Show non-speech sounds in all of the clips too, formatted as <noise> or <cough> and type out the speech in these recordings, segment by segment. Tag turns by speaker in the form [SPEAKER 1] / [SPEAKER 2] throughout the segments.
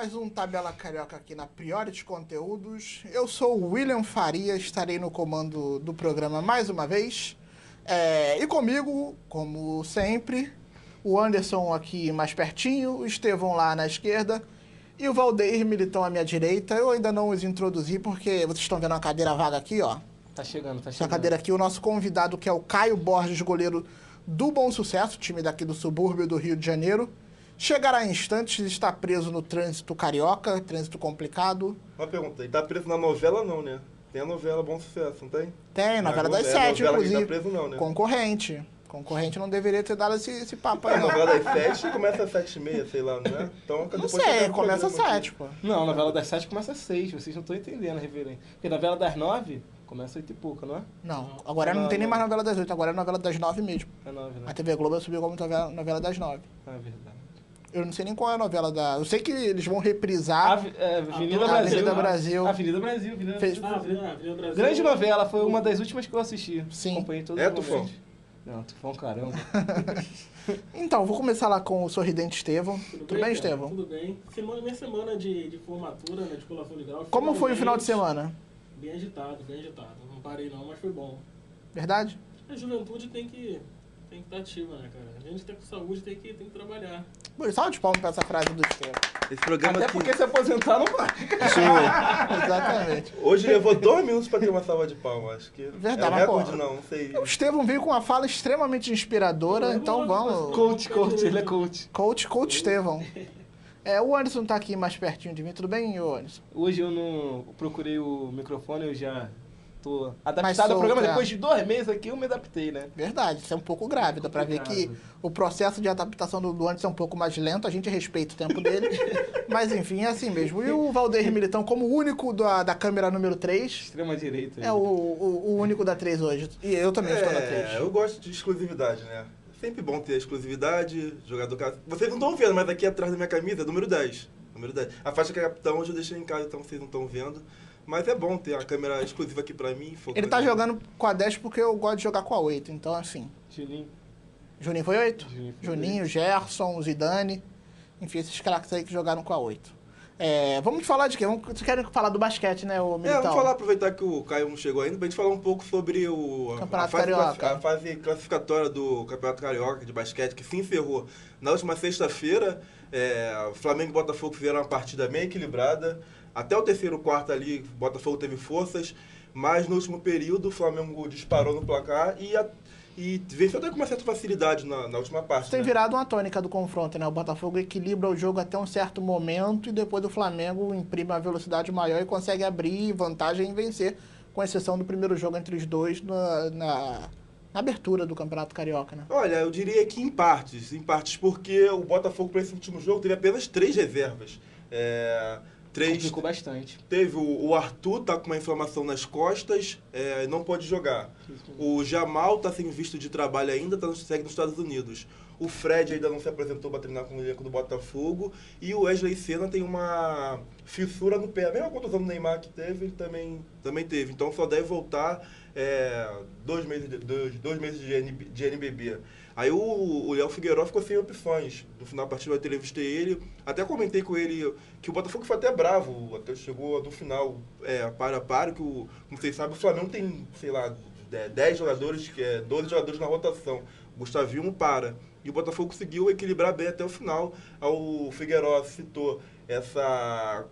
[SPEAKER 1] mais um Tabela Carioca aqui na Priority Conteúdos. Eu sou o William Faria, estarei no comando do programa mais uma vez. É, e comigo, como sempre, o Anderson aqui mais pertinho, o Estevão lá na esquerda e o Valdeir Militão à minha direita. Eu ainda não os introduzi porque vocês estão vendo a cadeira vaga aqui, ó.
[SPEAKER 2] Tá chegando, tá
[SPEAKER 1] Essa
[SPEAKER 2] chegando.
[SPEAKER 1] cadeira aqui, o nosso convidado que é o Caio Borges, goleiro do Bom Sucesso, time daqui do subúrbio do Rio de Janeiro. Chegará em instantes, está preso no trânsito carioca, trânsito complicado.
[SPEAKER 3] Uma pergunta, ele tá preso na novela não, né? Tem a novela Bom Sucesso, não tem?
[SPEAKER 1] Tem, novela
[SPEAKER 3] é
[SPEAKER 1] das sete,
[SPEAKER 3] novela que
[SPEAKER 1] inclusive.
[SPEAKER 3] tá preso não, né?
[SPEAKER 1] Concorrente. Concorrente não deveria ter dado esse, esse papo aí,
[SPEAKER 3] A novela das sete começa às sete e meia, sei lá, não é? Então,
[SPEAKER 1] Não sei, começa às sete, pô.
[SPEAKER 2] Não, a novela das sete começa às seis, vocês não estão entendendo a reverência. Porque a novela das nove começa às oito e pouca, não é?
[SPEAKER 1] Não, agora não,
[SPEAKER 2] Não,
[SPEAKER 1] tem nem mais novela das oito, agora é novela das nove mesmo.
[SPEAKER 2] É nove, né?
[SPEAKER 1] A TV Globo subiu como novela, novela das nove.
[SPEAKER 2] Ah, é verdade.
[SPEAKER 1] Eu não sei nem qual é a novela da... Eu sei que eles vão
[SPEAKER 2] A,
[SPEAKER 1] reprisar
[SPEAKER 2] Avi- é, Avenida
[SPEAKER 1] a
[SPEAKER 2] Brasil.
[SPEAKER 1] Avenida Brasil.
[SPEAKER 2] Avenida Brasil, Avenida
[SPEAKER 1] Fez-
[SPEAKER 2] Brasil.
[SPEAKER 4] Ah, Avenida, Avenida Brasil.
[SPEAKER 2] Grande novela, foi uma das últimas que eu assisti.
[SPEAKER 1] Sim.
[SPEAKER 2] Acompanhei todos
[SPEAKER 3] É,
[SPEAKER 2] os
[SPEAKER 3] Tufão?
[SPEAKER 2] Não, Tufão, caramba. <laughs>
[SPEAKER 1] Então, vou começar lá com o sorridente Estevão.
[SPEAKER 4] Tudo,
[SPEAKER 1] Tudo bem,
[SPEAKER 4] cara?
[SPEAKER 1] Estevão?
[SPEAKER 4] Tudo bem. Semana, minha semana de, de formatura, né, de colação de grau.
[SPEAKER 1] Como foi o final de semana?
[SPEAKER 4] Bem agitado, bem agitado. Não parei não, mas foi bom.
[SPEAKER 1] Verdade?
[SPEAKER 4] A juventude tem que tem que estar ativa, né, cara? A gente tá com saúde, tem que, tem que trabalhar.
[SPEAKER 1] Salve de palmas pra essa frase do Estevão.
[SPEAKER 3] Esse programa
[SPEAKER 2] Até
[SPEAKER 3] aqui...
[SPEAKER 2] porque se aposentar não vai. <laughs>
[SPEAKER 1] Exatamente.
[SPEAKER 3] Hoje levou dois minutos pra ter uma salva de palmas. Acho que
[SPEAKER 1] Verdade,
[SPEAKER 3] é recorde não, não sei.
[SPEAKER 1] O Estevão veio com uma fala extremamente inspiradora, então vamos.
[SPEAKER 2] Coach, coach, ele é coach.
[SPEAKER 1] Coach, coach Estevão. É, o Anderson tá aqui mais pertinho de mim. Tudo bem, Anderson?
[SPEAKER 2] Hoje eu não procurei o microfone, eu já tô adaptado ao programa.
[SPEAKER 1] é.
[SPEAKER 2] Depois de dois meses aqui eu me adaptei, né?
[SPEAKER 1] Verdade, isso é um pouco grave. Dá pra ver que o processo de adaptação do Anderson é um pouco mais lento. A gente respeita o tempo dele. <laughs> mas enfim, é assim mesmo. E o Valdeir Militão, como o único da, da câmera número 3,
[SPEAKER 2] Extrema direita.
[SPEAKER 1] é o, o, o único da 3 hoje. E eu também estou na 3.
[SPEAKER 3] É, eu gosto de exclusividade, né? Sempre bom ter exclusividade, jogador... Vocês não estão vendo, mas aqui atrás da minha camisa é número 10. Número 10. A faixa que é capitão hoje eu deixei em casa, então vocês não estão vendo. Mas é bom ter a câmera exclusiva aqui pra mim.
[SPEAKER 1] Ele tá jogando com a 10 porque eu gosto de jogar com a 8. Então, assim.
[SPEAKER 2] Julinho.
[SPEAKER 1] Juninho foi 8?
[SPEAKER 2] Juninho foi
[SPEAKER 1] Juninho, Gerson, Zidane. Enfim, esses craques aí que jogaram com a 8. É, vamos falar de quê? Vamos, vocês querem falar do basquete, né, o
[SPEAKER 3] É,
[SPEAKER 1] Militão?
[SPEAKER 3] vamos falar, aproveitar que o Caio não chegou ainda, pra gente falar um pouco sobre o,
[SPEAKER 1] Campeonato
[SPEAKER 3] a, fase,
[SPEAKER 1] Carioca.
[SPEAKER 3] a fase classificatória do Campeonato Carioca de basquete, que se encerrou na última sexta-feira. É, o Flamengo e Botafogo fizeram uma partida bem equilibrada. Até o terceiro quarto ali, o Botafogo teve forças, mas no último período o Flamengo disparou no placar e, a- e venceu até com uma certa facilidade na, na última parte.
[SPEAKER 1] Isso tem
[SPEAKER 3] né?
[SPEAKER 1] virado uma tônica do confronto, né? O Botafogo equilibra o jogo até um certo momento e depois o Flamengo imprime uma velocidade maior e consegue abrir vantagem e vencer, com exceção do primeiro jogo entre os dois na, na- na abertura do Campeonato Carioca, né?
[SPEAKER 3] Olha, eu diria que em partes, em partes, porque o Botafogo para esse último jogo teve apenas três reservas. É, três,
[SPEAKER 2] Complicou bastante.
[SPEAKER 3] teve o, o Arthur tá com uma inflamação nas costas, é, não pode jogar. O Jamal tá sem visto de trabalho ainda, tá segue nos Estados Unidos. O Fred ainda não se apresentou para treinar com o elenco do Botafogo. E o Wesley Senna tem uma fissura no pé. A mesma contusão do Neymar que teve, ele também, também teve. Então só deve voltar é, dois, meses de, dois, dois meses de, NB, de NBB. Aí o, Léo Figueiredo ficou sem opções. No final da partida eu entrevistei ele. Até comentei com ele que o Botafogo foi até bravo. Até chegou no final é, para a para, que o, como vocês sabem, o Flamengo tem, sei lá, é, 10 jogadores, que é 12 jogadores na rotação. O Gustavinho para. E o Botafogo conseguiu equilibrar bem até o final. O Figueiredo citou essa.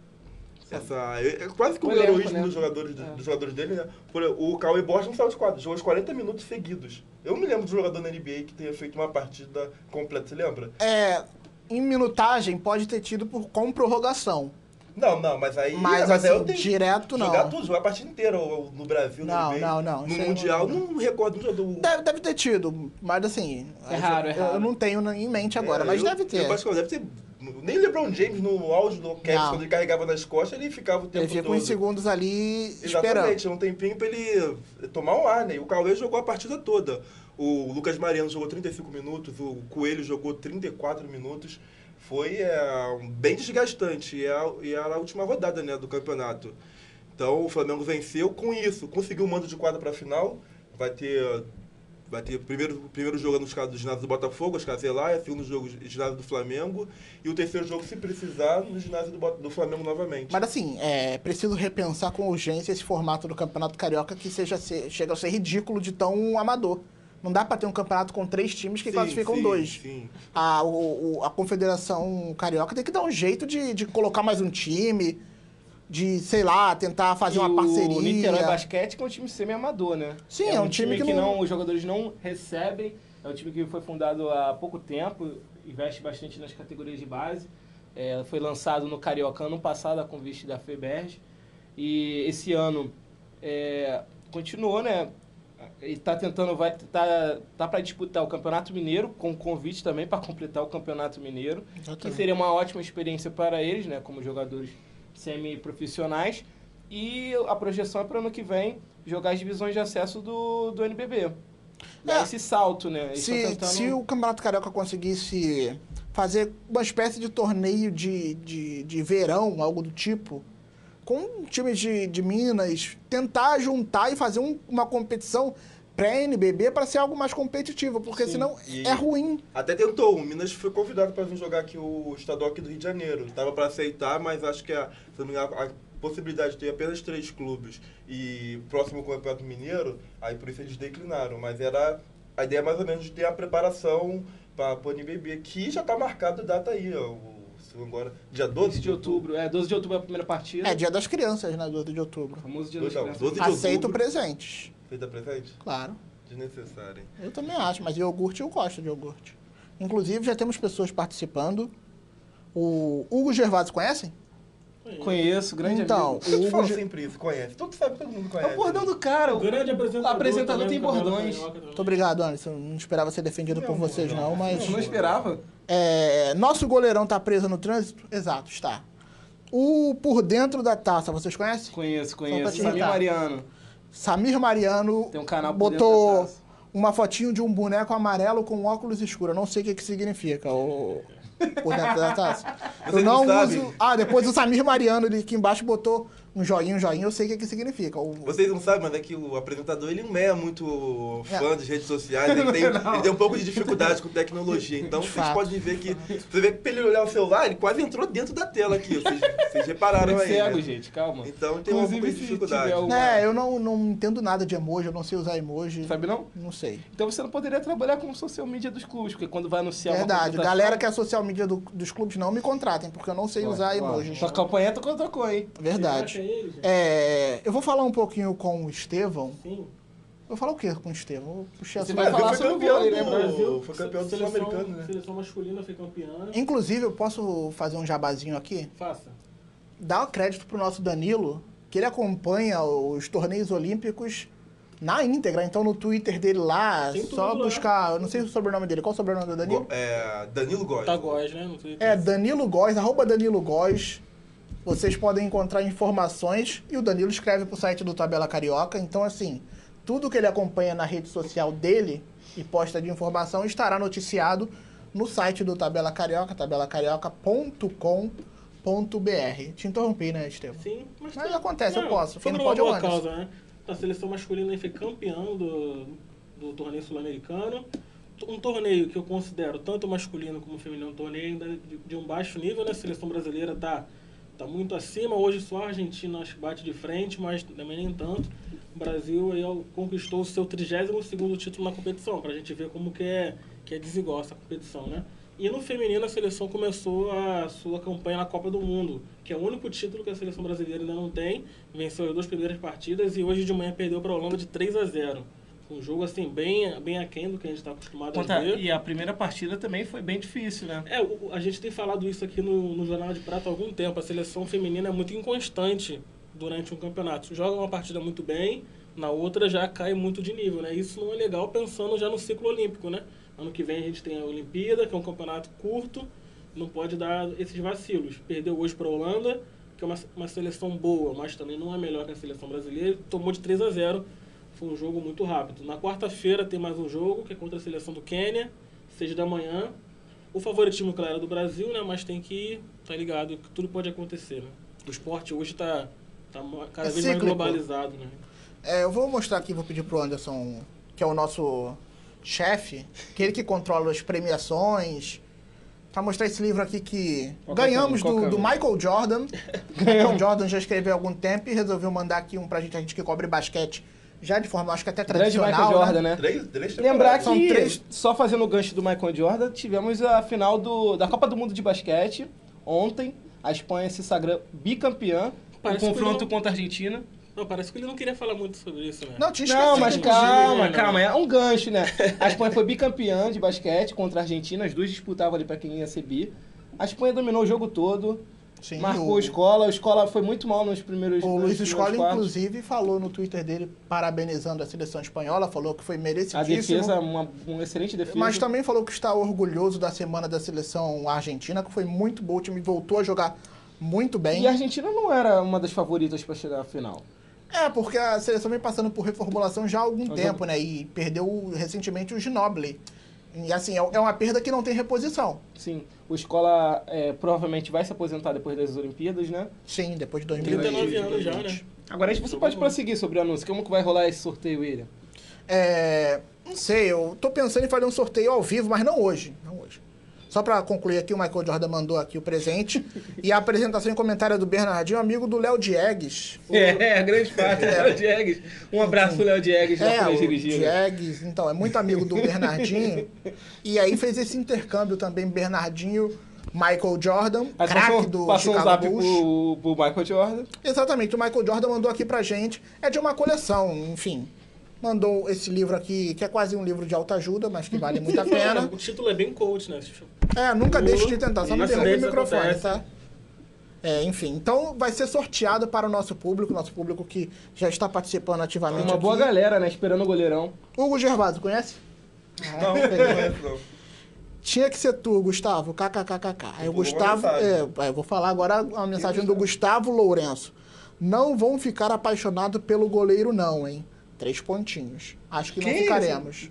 [SPEAKER 3] Essa, é é quase que o heroísmo
[SPEAKER 2] né?
[SPEAKER 3] dos, jogadores,
[SPEAKER 2] É.
[SPEAKER 3] dos jogadores dele, né? Por, o Cauê Borges não saiu de quadro, jogou os 40 minutos seguidos. Eu me lembro de um jogador na NBA que tenha feito uma partida completa, você lembra?
[SPEAKER 1] É, em minutagem pode ter tido por, com prorrogação.
[SPEAKER 3] Não, não, mas aí.
[SPEAKER 1] Mas,
[SPEAKER 3] aí
[SPEAKER 1] assim,
[SPEAKER 3] eu tenho-
[SPEAKER 1] direto não.
[SPEAKER 3] Jogar tudo, jogar a partida inteira ou- no Brasil, na
[SPEAKER 1] Não,
[SPEAKER 3] NBA.
[SPEAKER 1] não, não,
[SPEAKER 3] No
[SPEAKER 1] aí
[SPEAKER 3] Mundial,
[SPEAKER 1] não-
[SPEAKER 3] não, recordo um jogador.
[SPEAKER 1] Deve, deve ter tido, mas assim.
[SPEAKER 2] É raro, é
[SPEAKER 1] eu,
[SPEAKER 2] raro.
[SPEAKER 1] Eu não tenho em mente agora,
[SPEAKER 3] É,
[SPEAKER 1] mas
[SPEAKER 3] eu-
[SPEAKER 1] deve ter.
[SPEAKER 3] Eu acho que deve ter. Nem LeBron James, no auge do Cavs, quando ele carregava nas costas, ele ficava o tempo
[SPEAKER 1] Ele fica
[SPEAKER 3] todo.
[SPEAKER 1] uns segundos ali esperando.
[SPEAKER 3] Exatamente, um tempinho pra ele tomar um ar, né? E o Cauê jogou a partida toda. O Lucas Mariano jogou 35 minutos, o Coelho jogou 34 minutos. Foi é, bem desgastante. E, é, e era a última rodada né, do campeonato. Então o Flamengo venceu com isso. Conseguiu o mando de quadra para a final. Vai ter Vai ter o primeiro, primeiro jogo no escada do ginásio do Botafogo, a Escazelaia, segundo jogo no ginásio do Flamengo, e o terceiro jogo, se precisar, no ginásio do, do Flamengo novamente.
[SPEAKER 1] Mas assim, é preciso repensar com urgência esse formato do Campeonato Carioca que seja ser- chega a ser ridículo de tão amador. Não dá pra ter um campeonato com três times que
[SPEAKER 3] Sim,
[SPEAKER 1] classificam
[SPEAKER 3] sim,
[SPEAKER 1] dois.
[SPEAKER 3] Sim.
[SPEAKER 1] A, o- a Confederação Carioca tem que dar um jeito de, de colocar mais um time, de, sei lá, tentar fazer
[SPEAKER 2] E
[SPEAKER 1] uma parceria.
[SPEAKER 2] O Niterói Basquete que é um time semi-amador, né?
[SPEAKER 1] Sim, é um time que
[SPEAKER 2] que
[SPEAKER 1] não-
[SPEAKER 2] não... Os jogadores não recebem. É um time que foi fundado há pouco tempo, investe bastante nas categorias de base. É, foi lançado no Carioca ano passado a convite da FEBERG. E esse ano é, continuou, né? E tá tentando, vai tá, tá para disputar o Campeonato Mineiro, com convite também para completar o Campeonato Mineiro que
[SPEAKER 1] Exatamente.
[SPEAKER 2] seria uma ótima experiência para eles, né, como jogadores semi-profissionais. E a projeção é para ano que vem jogar as divisões de acesso do, do NBB.
[SPEAKER 1] É.
[SPEAKER 2] esse salto, né? Eles
[SPEAKER 1] Se,
[SPEAKER 2] tentando-
[SPEAKER 1] se o Campeonato Carioca conseguisse fazer uma espécie de torneio de, de, de verão, algo do tipo, com times de, de Minas, tentar juntar e fazer um- uma competição pré-NBB para ser algo mais competitivo, porque
[SPEAKER 2] Sim.
[SPEAKER 1] senão
[SPEAKER 3] E-
[SPEAKER 1] é ruim.
[SPEAKER 3] Até tentou, o Minas foi convidado para vir jogar aqui o estadual aqui do Rio de Janeiro. Tava para aceitar, mas acho que a, se não me engano, a possibilidade de ter apenas três clubes e próximo Campeonato Mineiro, aí por isso eles declinaram. Mas era a ideia mais ou menos de ter a preparação para o NBB, que já está marcado a data aí, ó, o, se não agora, dia 12
[SPEAKER 2] 12 de outubro. É, 12 de outubro é a primeira partida.
[SPEAKER 1] É dia das crianças, né? 12 de outubro.
[SPEAKER 2] O famoso dia das
[SPEAKER 3] não,
[SPEAKER 2] crianças.
[SPEAKER 3] 12 de
[SPEAKER 1] Aceito
[SPEAKER 3] outubro.
[SPEAKER 1] presentes.
[SPEAKER 3] Feita presente?
[SPEAKER 1] Claro.
[SPEAKER 3] Desnecessário, hein?
[SPEAKER 1] Eu também acho, mas iogurte eu gosto de iogurte. Inclusive, já temos pessoas participando. O Hugo Gervásio, conhecem?
[SPEAKER 2] Conheço, grande
[SPEAKER 1] Então,
[SPEAKER 2] amigo.
[SPEAKER 1] o
[SPEAKER 3] Eu
[SPEAKER 1] Hugo
[SPEAKER 3] falo
[SPEAKER 1] Ge-
[SPEAKER 3] sempre isso, conhece. Todo sabe, todo mundo
[SPEAKER 2] É
[SPEAKER 3] conhece.
[SPEAKER 2] o bordão do cara.
[SPEAKER 4] O grande apresentador.
[SPEAKER 2] O apresentador
[SPEAKER 4] também
[SPEAKER 2] tem bordões.
[SPEAKER 1] Muito obrigado, Anderson. Não esperava ser defendido por vocês, não, mas.
[SPEAKER 2] Eu não esperava.
[SPEAKER 1] É, nosso goleirão tá preso no trânsito? Exato, está. O Por Dentro da Taça, vocês conhecem?
[SPEAKER 2] Conheço, conheço. Samir. Mariano.
[SPEAKER 1] Samir Mariano
[SPEAKER 2] Tem um canal por
[SPEAKER 1] botou uma fotinho de um boneco amarelo com óculos escuros. Eu não sei o que, que significa o Por Dentro da Taça. <laughs>
[SPEAKER 3] Você
[SPEAKER 1] Eu não
[SPEAKER 3] não
[SPEAKER 1] uso. Ah, depois o Samir Mariano ele aqui embaixo botou um joinha, um joinha. Eu sei o que, que significa. O...
[SPEAKER 3] Vocês não sabem, mas é que o apresentador ele não é muito fã
[SPEAKER 1] É.
[SPEAKER 3] das redes sociais, ele tem, <laughs> ele tem um pouco de dificuldade com tecnologia. <laughs> Então
[SPEAKER 1] De
[SPEAKER 3] vocês
[SPEAKER 1] fato.
[SPEAKER 3] podem ver que. Você vê que pra ele olhar o celular, ele quase entrou dentro da tela aqui. Vocês, vocês repararam
[SPEAKER 2] É
[SPEAKER 3] aí.
[SPEAKER 2] cego,
[SPEAKER 3] né?
[SPEAKER 2] gente, calma.
[SPEAKER 3] Então tem uma pouco de dificuldade.
[SPEAKER 2] alguma-
[SPEAKER 1] É, eu não, não entendo nada de emoji, eu não sei usar emoji.
[SPEAKER 2] Sabe não?
[SPEAKER 1] Não sei.
[SPEAKER 2] Então você não poderia trabalhar com social media dos clubes, porque quando vai anunciar uma
[SPEAKER 1] Verdade.
[SPEAKER 2] contratação-
[SPEAKER 1] Galera que é social media do- dos clubes não me contratem, porque eu não sei
[SPEAKER 2] Ó,
[SPEAKER 1] usar
[SPEAKER 2] ó,
[SPEAKER 1] emojis.
[SPEAKER 2] Sua campanha tu contratou, hein?
[SPEAKER 1] Verdade.
[SPEAKER 4] É ele, gente?
[SPEAKER 1] É, eu vou falar um pouquinho com o Estevão.
[SPEAKER 4] Sim.
[SPEAKER 1] Vou falar o quê com o Estevão? Vou puxar
[SPEAKER 2] Você vai
[SPEAKER 3] Brasil
[SPEAKER 2] falar
[SPEAKER 3] foi
[SPEAKER 2] sobre o vôlei,
[SPEAKER 3] do-
[SPEAKER 2] né,
[SPEAKER 3] Brasil? Foi campeão do
[SPEAKER 4] Seleção-
[SPEAKER 3] Sul-Americano, né?
[SPEAKER 4] Seleção masculina foi campeã.
[SPEAKER 1] Inclusive, eu posso fazer um jabazinho aqui?
[SPEAKER 4] Faça.
[SPEAKER 1] Dar o crédito pro nosso Danilo, que ele acompanha os torneios olímpicos na íntegra. Então, no Twitter dele lá,
[SPEAKER 4] Tem
[SPEAKER 1] só
[SPEAKER 4] lá.
[SPEAKER 1] buscar... Eu não sei o sobrenome dele. Qual o sobrenome do Danilo?
[SPEAKER 3] Go- É, Danilo Góes.
[SPEAKER 4] Tá Góes, né? No Twitter.
[SPEAKER 1] É Danilo Góes, arroba Danilo Góes. Vocês podem encontrar informações e o Danilo escreve pro site do Tabela Carioca. Então, assim, tudo que ele acompanha na rede social dele e posta de informação estará noticiado no site do Tabela Carioca, tabelacarioca.com.br. Te interrompi, né, Estevam?
[SPEAKER 4] Sim, mas,
[SPEAKER 1] Mas
[SPEAKER 4] tá-
[SPEAKER 1] acontece, eu posso. Quem
[SPEAKER 4] Foi
[SPEAKER 1] não pode é o
[SPEAKER 4] uma boa causa, né? A seleção masculina foi campeão do, do torneio sul-americano. Um torneio que eu considero tanto masculino como feminino, um torneio ainda de, de um baixo nível, né? A seleção brasileira tá, tá muito acima. Hoje só a Argentina bate de frente, mas também nem tanto. O Brasil aí conquistou o seu 32º título na competição, pra gente ver como que é, que é desigual essa competição, né? E no feminino a seleção começou a sua campanha na Copa do Mundo, que é o único título que a seleção brasileira ainda não tem. Venceu as duas primeiras partidas e hoje de manhã perdeu para a Holanda de 3 a 0. Um jogo assim bem, bem aquém do que a gente está acostumado a
[SPEAKER 2] Contra-
[SPEAKER 4] ver.
[SPEAKER 2] E a primeira partida também foi bem difícil, né?
[SPEAKER 4] É, o- a gente tem falado isso aqui no, no Jornal de Prata há algum tempo. A seleção feminina é muito inconstante durante um campeonato. Joga uma partida muito bem, na outra já cai muito de nível, né? Isso não é legal pensando já no ciclo olímpico, né? Ano que vem a gente tem a Olimpíada, que é um campeonato curto, não pode dar esses vacilos. Perdeu hoje para a Holanda, que é uma, uma seleção boa, mas também não é melhor que a seleção brasileira. Tomou de 3 a 0 foi um jogo muito rápido. Na quarta-feira tem mais um jogo, que é contra a seleção do Quênia, 6 da manhã. O favoritismo, claro, é do Brasil, né? Mas tem que estar ligado que tudo pode acontecer, né? O esporte hoje está tá ma- cada
[SPEAKER 1] É
[SPEAKER 4] vez mais
[SPEAKER 1] cíclico.
[SPEAKER 4] globalizado, né?
[SPEAKER 1] É, eu vou mostrar aqui, vou pedir pro Anderson, que é o nosso chefe, aquele que controla as premiações, para mostrar esse livro aqui que
[SPEAKER 2] Qual que é
[SPEAKER 1] ganhamos?
[SPEAKER 2] Qual
[SPEAKER 1] do,
[SPEAKER 2] que é o
[SPEAKER 1] do
[SPEAKER 2] nome?
[SPEAKER 1] Michael Jordan. <laughs> Michael Jordan já escreveu há algum tempo e resolveu mandar aqui um pra gente, a gente que cobre basquete, já de forma, acho que até
[SPEAKER 2] Grande
[SPEAKER 1] tradicional,
[SPEAKER 2] Michael Jordan,
[SPEAKER 1] né?
[SPEAKER 2] né?
[SPEAKER 3] Três, três
[SPEAKER 2] Lembrar
[SPEAKER 3] temporadas.
[SPEAKER 1] São
[SPEAKER 2] que,
[SPEAKER 1] três-
[SPEAKER 2] só fazendo o gancho do Michael Jordan, tivemos a final do, da Copa do Mundo de Basquete ontem. A Espanha se sagrou bicampeã.
[SPEAKER 4] Parece
[SPEAKER 2] um
[SPEAKER 4] que
[SPEAKER 2] confronto
[SPEAKER 4] não-
[SPEAKER 2] contra a Argentina.
[SPEAKER 4] Não, parece que ele não queria falar muito sobre isso, né?
[SPEAKER 1] Não, tinha
[SPEAKER 2] Não, mas calma,
[SPEAKER 4] né?
[SPEAKER 2] calma. É um gancho, né? A Espanha foi bicampeã de basquete contra a Argentina. As duas disputavam ali pra quem ia ser bi. A Espanha dominou o jogo todo.
[SPEAKER 1] Sim,
[SPEAKER 2] marcou
[SPEAKER 1] o-
[SPEAKER 2] a escola. A escola foi muito mal nos primeiros
[SPEAKER 1] O Luiz Escola, inclusive, falou no Twitter dele parabenizando a seleção espanhola, falou que foi
[SPEAKER 2] A
[SPEAKER 1] merecidíssimo.
[SPEAKER 2] defesa, uma, uma excelente defesa.
[SPEAKER 1] Mas também falou que está orgulhoso da semana da seleção argentina, que foi muito boa, o time voltou a jogar muito bem.
[SPEAKER 2] E a Argentina não era uma das favoritas pra chegar à final.
[SPEAKER 1] É, porque a seleção vem passando por reformulação já há algum tempo, né? E perdeu recentemente o Ginobili. E assim, é é uma perda que não tem reposição.
[SPEAKER 2] Sim, o Escola é, provavelmente vai se aposentar depois das Olimpíadas, né?
[SPEAKER 1] Sim, depois de
[SPEAKER 4] 39
[SPEAKER 1] 2020.
[SPEAKER 4] anos já, né?
[SPEAKER 2] Agora a gente, você pode prosseguir sobre o anúncio. Como que vai rolar esse sorteio, William?
[SPEAKER 1] É, não sei, eu tô pensando em fazer um sorteio ao vivo, mas não hoje. Só pra concluir aqui, o Michael Jordan mandou aqui o presente. <laughs> e a apresentação e comentário do Bernardinho, amigo do Léo Diegues. O- <laughs>
[SPEAKER 2] É, grande parte. Léo Diegues. Um abraço pro Léo Diegues,
[SPEAKER 1] É, o
[SPEAKER 2] Dirigida.
[SPEAKER 1] Diegues, então, é muito amigo do Bernardinho. e aí fez esse intercâmbio também, Bernardinho, Michael Jordan, craque do
[SPEAKER 2] passou um
[SPEAKER 1] Chicago
[SPEAKER 2] zap
[SPEAKER 1] Bulls.
[SPEAKER 2] pro, pro Michael Jordan.
[SPEAKER 1] Exatamente, o Michael Jordan mandou aqui pra gente. É de uma coleção, enfim. Mandou esse livro aqui, que é quase um livro de autoajuda, mas que vale muito a <laughs> pena.
[SPEAKER 4] o título é bem coach, né?
[SPEAKER 1] É, nunca deixe de tentar, só não derrube o microfone,
[SPEAKER 4] acontece.
[SPEAKER 1] tá? É, enfim, então vai ser sorteado para o nosso público, nosso público que já está participando ativamente
[SPEAKER 2] Uma
[SPEAKER 1] aqui.
[SPEAKER 2] boa galera, né? Esperando o goleirão.
[SPEAKER 1] Hugo Gervásio, conhece?
[SPEAKER 3] Não, não conheço, não.
[SPEAKER 1] Tinha que ser tu, Gustavo, kkkk. Aí o Gustavo, é, eu vou falar agora a mensagem do Gustavo Lourenço. Não vão ficar apaixonados pelo goleiro não, hein? Três pontinhos. Acho que não
[SPEAKER 3] Que
[SPEAKER 1] ficaremos.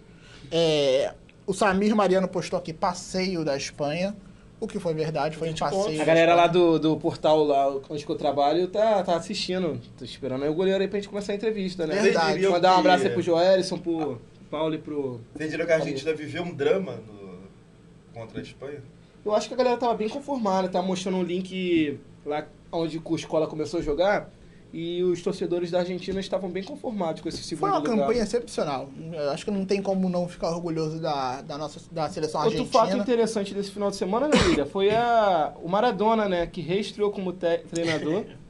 [SPEAKER 1] É, o Samir Mariano postou aqui passeio da Espanha. O que foi verdade, foi um
[SPEAKER 4] 20
[SPEAKER 1] passeio.
[SPEAKER 4] pontos.
[SPEAKER 2] A galera lá do, do portal lá onde que eu trabalho tá, tá assistindo. Tô esperando aí o goleiro aí pra gente começar a entrevista, né?
[SPEAKER 1] Verdade.
[SPEAKER 3] Diriam
[SPEAKER 2] Mandar um
[SPEAKER 3] que-
[SPEAKER 2] abraço aí pro Joelson, pro Paulo e pro.
[SPEAKER 3] Vocês diriam que a Argentina viveu um drama no- contra a Espanha?
[SPEAKER 2] Eu acho que a galera tava bem conformada, tá mostrando um link lá onde a escola começou a jogar. E os torcedores da Argentina estavam bem conformados com esse segundo
[SPEAKER 1] Foi uma
[SPEAKER 2] lugar.
[SPEAKER 1] campanha excepcional. Eu acho que não tem como não ficar orgulhoso da, da nossa da seleção
[SPEAKER 2] Outro
[SPEAKER 1] argentina.
[SPEAKER 2] fato interessante desse final de semana, né, William, foi a, o Maradona, né, que reestreou como te- treinador. <laughs>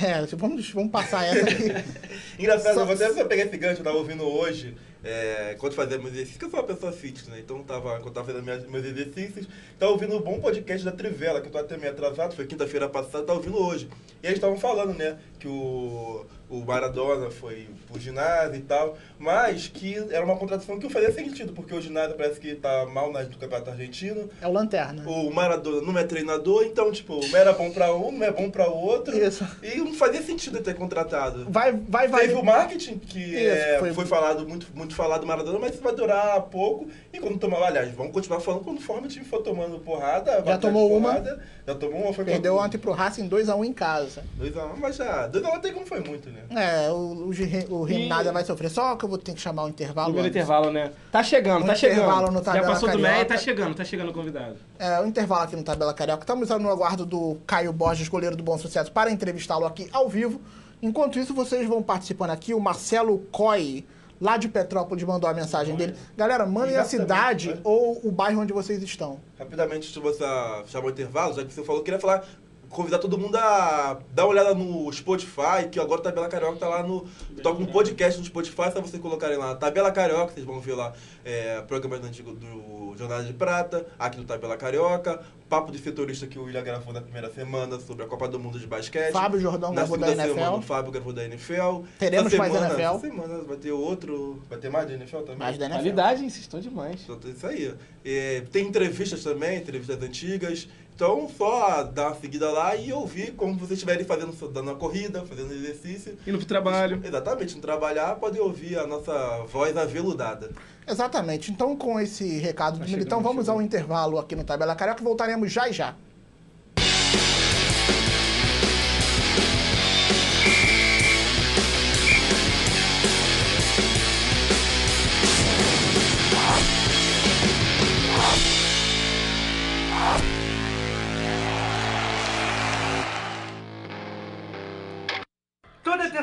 [SPEAKER 1] É, vamos, vamos passar essa aqui. <laughs>
[SPEAKER 3] Engraçado,
[SPEAKER 1] Só-
[SPEAKER 3] eu vou até só pegar esse gancho, eu tava ouvindo hoje, é, quando fazia meus exercícios, que eu sou uma pessoa fitness, né? Então tava, eu tava fazendo minhas- meus exercícios, tava ouvindo um bom podcast da Trivela, que eu tô até meio atrasado, foi quinta-feira passada, tava ouvindo hoje. E eles estavam falando, né, que o, o Maradona foi pro ginásio e tal, mas que era uma contradição que fazia sentido, porque o ginásio parece que tá mal na, no campeonato argentino,
[SPEAKER 1] É o Lanterna.
[SPEAKER 3] o Maradona não é treinador, então, tipo, não era bom pra um, não é bom pra outro.
[SPEAKER 1] Isso.
[SPEAKER 3] E não fazia sentido ter contratado.
[SPEAKER 1] Vai, vai, vai.
[SPEAKER 3] Teve o marketing, que
[SPEAKER 1] Isso,
[SPEAKER 3] é,
[SPEAKER 1] foi-
[SPEAKER 3] foi... falado, muito, muito falado do Maradona, mas isso vai durar pouco. E quando tomar, aliás, vamos continuar falando conforme o time for tomando porrada.
[SPEAKER 1] Já tomou uma.
[SPEAKER 3] porrada, Já tomou uma, foi
[SPEAKER 1] Perdeu
[SPEAKER 3] contra-
[SPEAKER 1] ontem pro Racing 2x1 em casa.
[SPEAKER 3] 2x1, mas já. 2x1 até como foi muito, né?
[SPEAKER 1] É, o, o, o Renada vai sofrer. Só que eu vou ter que chamar o intervalo.
[SPEAKER 2] Primeiro
[SPEAKER 1] antes.
[SPEAKER 2] intervalo, né? Tá chegando,
[SPEAKER 1] Um
[SPEAKER 2] tá chegando.
[SPEAKER 1] intervalo no
[SPEAKER 2] Já
[SPEAKER 1] Tabela
[SPEAKER 2] passou do
[SPEAKER 1] Carioca.
[SPEAKER 2] meio, tá chegando, tá chegando o convidado.
[SPEAKER 1] É, o intervalo aqui no Tabela Carioca. Estamos no aguardo do Caio Borges, goleiro do Bom Sucesso, para entrevistá-lo aqui ao vivo. Enquanto isso, vocês vão participando aqui. O Marcelo Coy, lá de Petrópolis, mandou a mensagem dele. Galera, mandem a cidade
[SPEAKER 3] né?
[SPEAKER 1] ou o bairro onde vocês estão.
[SPEAKER 3] Rapidamente, se você chamou o intervalo, já que você falou, queria falar, convidar todo mundo a dar uma olhada no Spotify, que agora o Tabela Carioca tá lá no. Toca um podcast no Spotify, só vocês colocarem lá Tabela Carioca, vocês vão ver lá é, programas do antigo do Jornada de Prata, aqui no Tabela Carioca, papo de setorista que o William gravou na primeira semana sobre a Copa do Mundo de Basquete.
[SPEAKER 1] Fábio Jordão
[SPEAKER 3] na
[SPEAKER 1] gravou da
[SPEAKER 3] segunda
[SPEAKER 1] NFL.
[SPEAKER 3] semana, o Fábio gravou da NFL.
[SPEAKER 1] Teremos
[SPEAKER 3] Essa
[SPEAKER 1] mais
[SPEAKER 3] semana,
[SPEAKER 1] NFL.
[SPEAKER 3] Essa semana vai ter outro. Vai ter mais de NFL também?
[SPEAKER 1] Mais da NFL.
[SPEAKER 2] Qualidade, estão demais.
[SPEAKER 3] Então, Isso aí. É, tem entrevistas também, entrevistas antigas. Então, só dar uma seguida lá e ouvir como vocês estiverem fazendo, dando uma corrida, fazendo exercício.
[SPEAKER 2] Indo pro trabalho.
[SPEAKER 3] Exatamente, no trabalhar, pode ouvir a nossa voz aveludada.
[SPEAKER 1] Exatamente. Então, com esse recado do
[SPEAKER 2] Tá
[SPEAKER 1] Militão,
[SPEAKER 2] chegando,
[SPEAKER 1] vamos
[SPEAKER 2] chegou.
[SPEAKER 1] ao intervalo aqui no Tabela Carioca e voltaremos já e já.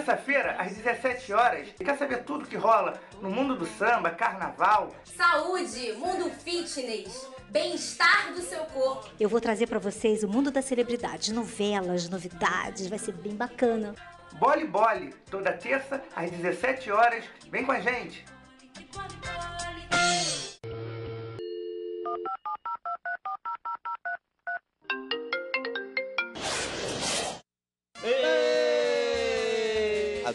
[SPEAKER 5] Terça-feira, às 17 horas, quer saber tudo que rola no mundo do samba, carnaval?
[SPEAKER 6] Saúde, mundo fitness, bem-estar do seu corpo.
[SPEAKER 7] Eu vou trazer para vocês o mundo das celebridades, novelas, novidades, vai ser bem bacana.
[SPEAKER 5] Bole Bole, toda terça, às 17 horas. Vem com a gente!
[SPEAKER 8] A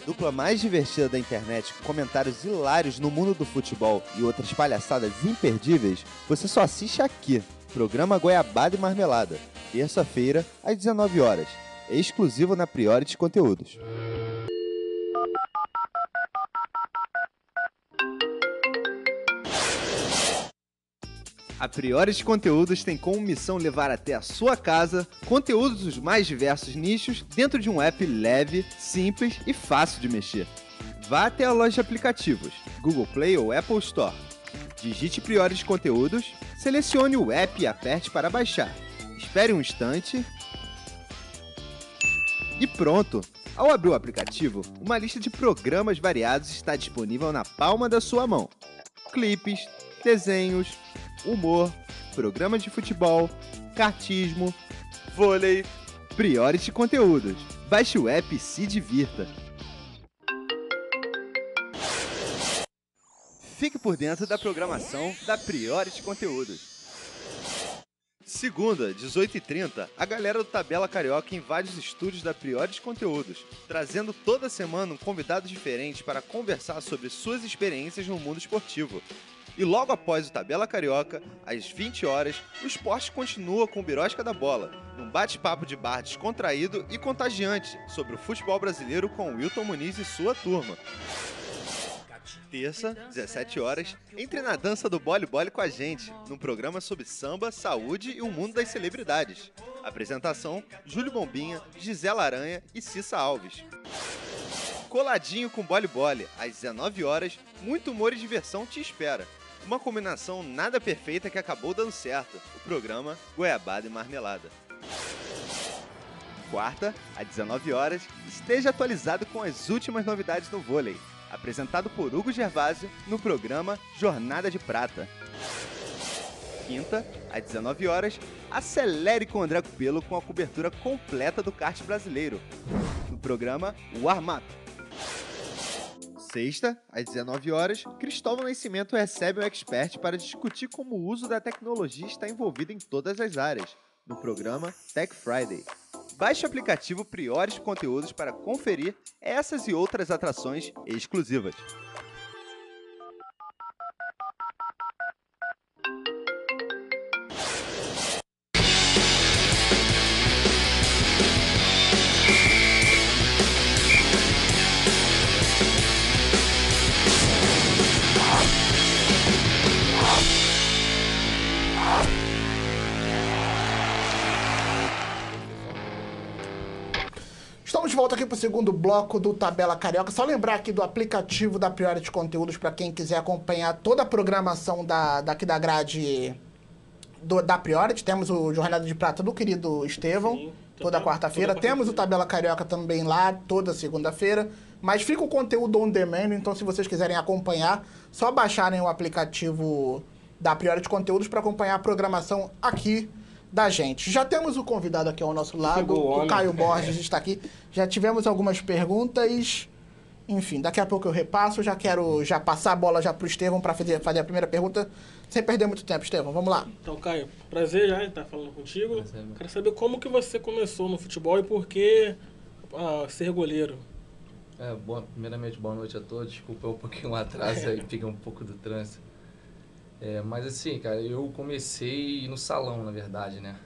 [SPEAKER 8] dupla mais divertida da internet, com comentários hilários no mundo do futebol e outras palhaçadas imperdíveis, você só assiste aqui. Programa Goiabada e Marmelada. Terça-feira, às 19 horas. Exclusivo na Priority Conteúdos. A Priority Conteúdos tem como missão levar até a sua casa conteúdos dos mais diversos nichos dentro de um app leve, simples e fácil de mexer. Vá até a loja de aplicativos, Google Play ou Apple Store. Digite Priority Conteúdos, selecione o app e aperte para baixar. Espere um instante. E pronto! Ao abrir o aplicativo, uma lista de programas variados está disponível na palma da sua mão. Clipes, desenhos, humor, programas de futebol, cartismo, vôlei, Priority Conteúdos. Baixe o app e se divirta. Fique por dentro da programação da Priority Conteúdos. Segunda, 18h30, a galera do Tabela Carioca invade os estúdios da Priority Conteúdos, trazendo toda semana um convidado diferente para conversar sobre suas experiências no mundo esportivo. E logo após o Tabela Carioca, às 20 horas, o esporte continua com o Birosca da Bola, num bate-papo de bar descontraído e contagiante sobre o futebol brasileiro com Wilton Muniz e sua turma. Terça, 17 horas, entre na dança do Bole Bole com a gente, num programa sobre samba, saúde e o mundo das celebridades. Apresentação: Júlio Bombinha, Gisela Aranha e Cissa Alves. Coladinho com Bole Bole, às 19 horas, muito humor e diversão te espera. Uma combinação nada perfeita que acabou dando certo. O programa Goiabada e Marmelada. Quarta, às 19 horas, esteja atualizado com as últimas novidades no vôlei. Apresentado por Hugo Gervásio no programa Jornada de Prata. Quinta, às 19 horas, acelere com o André Cupelo com a cobertura completa do kart brasileiro. No programa Warm Up. Sexta, às 19 horas, Cristóvão Nascimento recebe o expert para discutir como o uso da tecnologia está envolvido em todas as áreas, no programa Tech Friday. Baixe o aplicativo Priores Conteúdos para conferir essas e outras atrações exclusivas.
[SPEAKER 1] Segundo bloco do Tabela Carioca. Só lembrar aqui do aplicativo da Priority Conteúdos para quem quiser acompanhar toda a programação da, daqui da grade do- da Priority. Temos o Jornada de Prata do querido Estevão,
[SPEAKER 4] Sim,
[SPEAKER 1] toda quarta-feira. Temos o. Tabela Carioca também lá, toda segunda-feira. Mas fica o conteúdo on demand, então se vocês quiserem acompanhar, só baixarem o aplicativo da Priority Conteúdos para acompanhar a programação aqui da gente. Já temos o convidado aqui ao nosso lado,
[SPEAKER 2] Chegou o
[SPEAKER 1] o. Caio Borges está aqui. Já tivemos algumas perguntas. Enfim, daqui a pouco eu repasso. Já quero já passar a bola já pro Estevão para fazer, fazer a primeira pergunta. Sem perder muito tempo, Estevão. Vamos lá.
[SPEAKER 4] Então, Caio, prazer já estar falando contigo.
[SPEAKER 9] Prazer.
[SPEAKER 4] Quero saber como que você começou no futebol e por que ah, ser goleiro.
[SPEAKER 9] É, boa, primeiramente, boa noite a todos. Desculpa um pouquinho o atraso aí, <laughs> peguei um pouco do trânsito. É, mas assim, cara, eu comecei no salão, na verdade, né?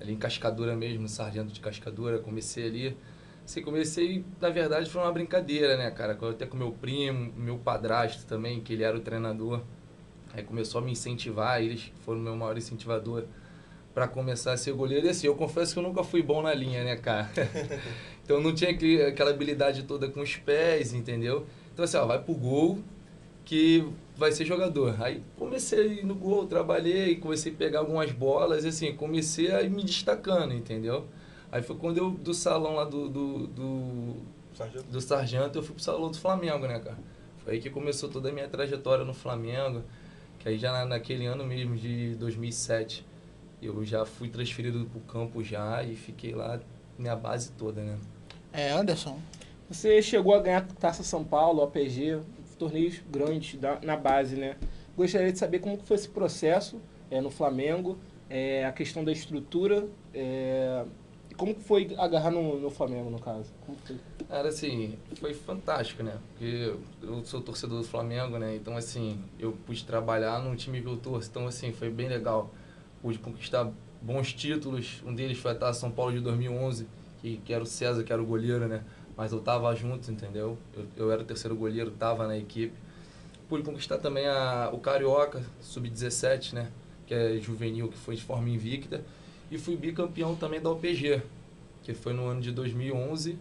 [SPEAKER 9] Ali em Cascadura mesmo, Sargento de Cascadura, comecei ali. Assim, comecei, na verdade, foi uma brincadeira, né, cara? Até com meu primo, meu padrasto também, que ele era o treinador. Aí começou a me incentivar, eles foram meu maior incentivador para começar a ser goleiro. E assim, eu confesso que eu nunca fui bom na linha, né, cara? <laughs> então não tinha aquele- aquela habilidade toda com os pés, entendeu? Então assim, ó, vai pro gol que vai ser jogador. Aí comecei a ir no gol, trabalhei, comecei a pegar algumas bolas, e assim, comecei a ir me destacando, entendeu? Aí foi quando eu, do salão lá do, do, do
[SPEAKER 3] Sargento?
[SPEAKER 9] do Sargento eu fui pro salão do Flamengo, né, cara? Foi aí que começou toda a minha trajetória no Flamengo, que aí já na- naquele ano mesmo de 2007, eu já fui transferido pro campo já e fiquei lá minha base toda, né?
[SPEAKER 1] É, Anderson.
[SPEAKER 2] Você chegou a ganhar Taça São Paulo, OPG, torneios grandes da- na base, né? Gostaria de saber como foi esse processo é, no Flamengo, é, a questão da estrutura, é, como foi agarrar no, no Flamengo, no caso?
[SPEAKER 9] Cara, assim, foi fantástico, né? Porque eu sou torcedor do Flamengo, né? Então, assim, eu pude trabalhar num time que eu torço. Então, assim, foi bem legal. Pude conquistar bons títulos. Um deles foi a Taça São Paulo de 2011, que, que era o César, que era o goleiro, né? Mas eu tava junto, entendeu? Eu, eu era o terceiro goleiro, tava na equipe. Pude conquistar também a, o Carioca, Sub-17, né? Que é juvenil, que foi de forma invicta. E fui bicampeão também da OPG, que foi no ano de 2011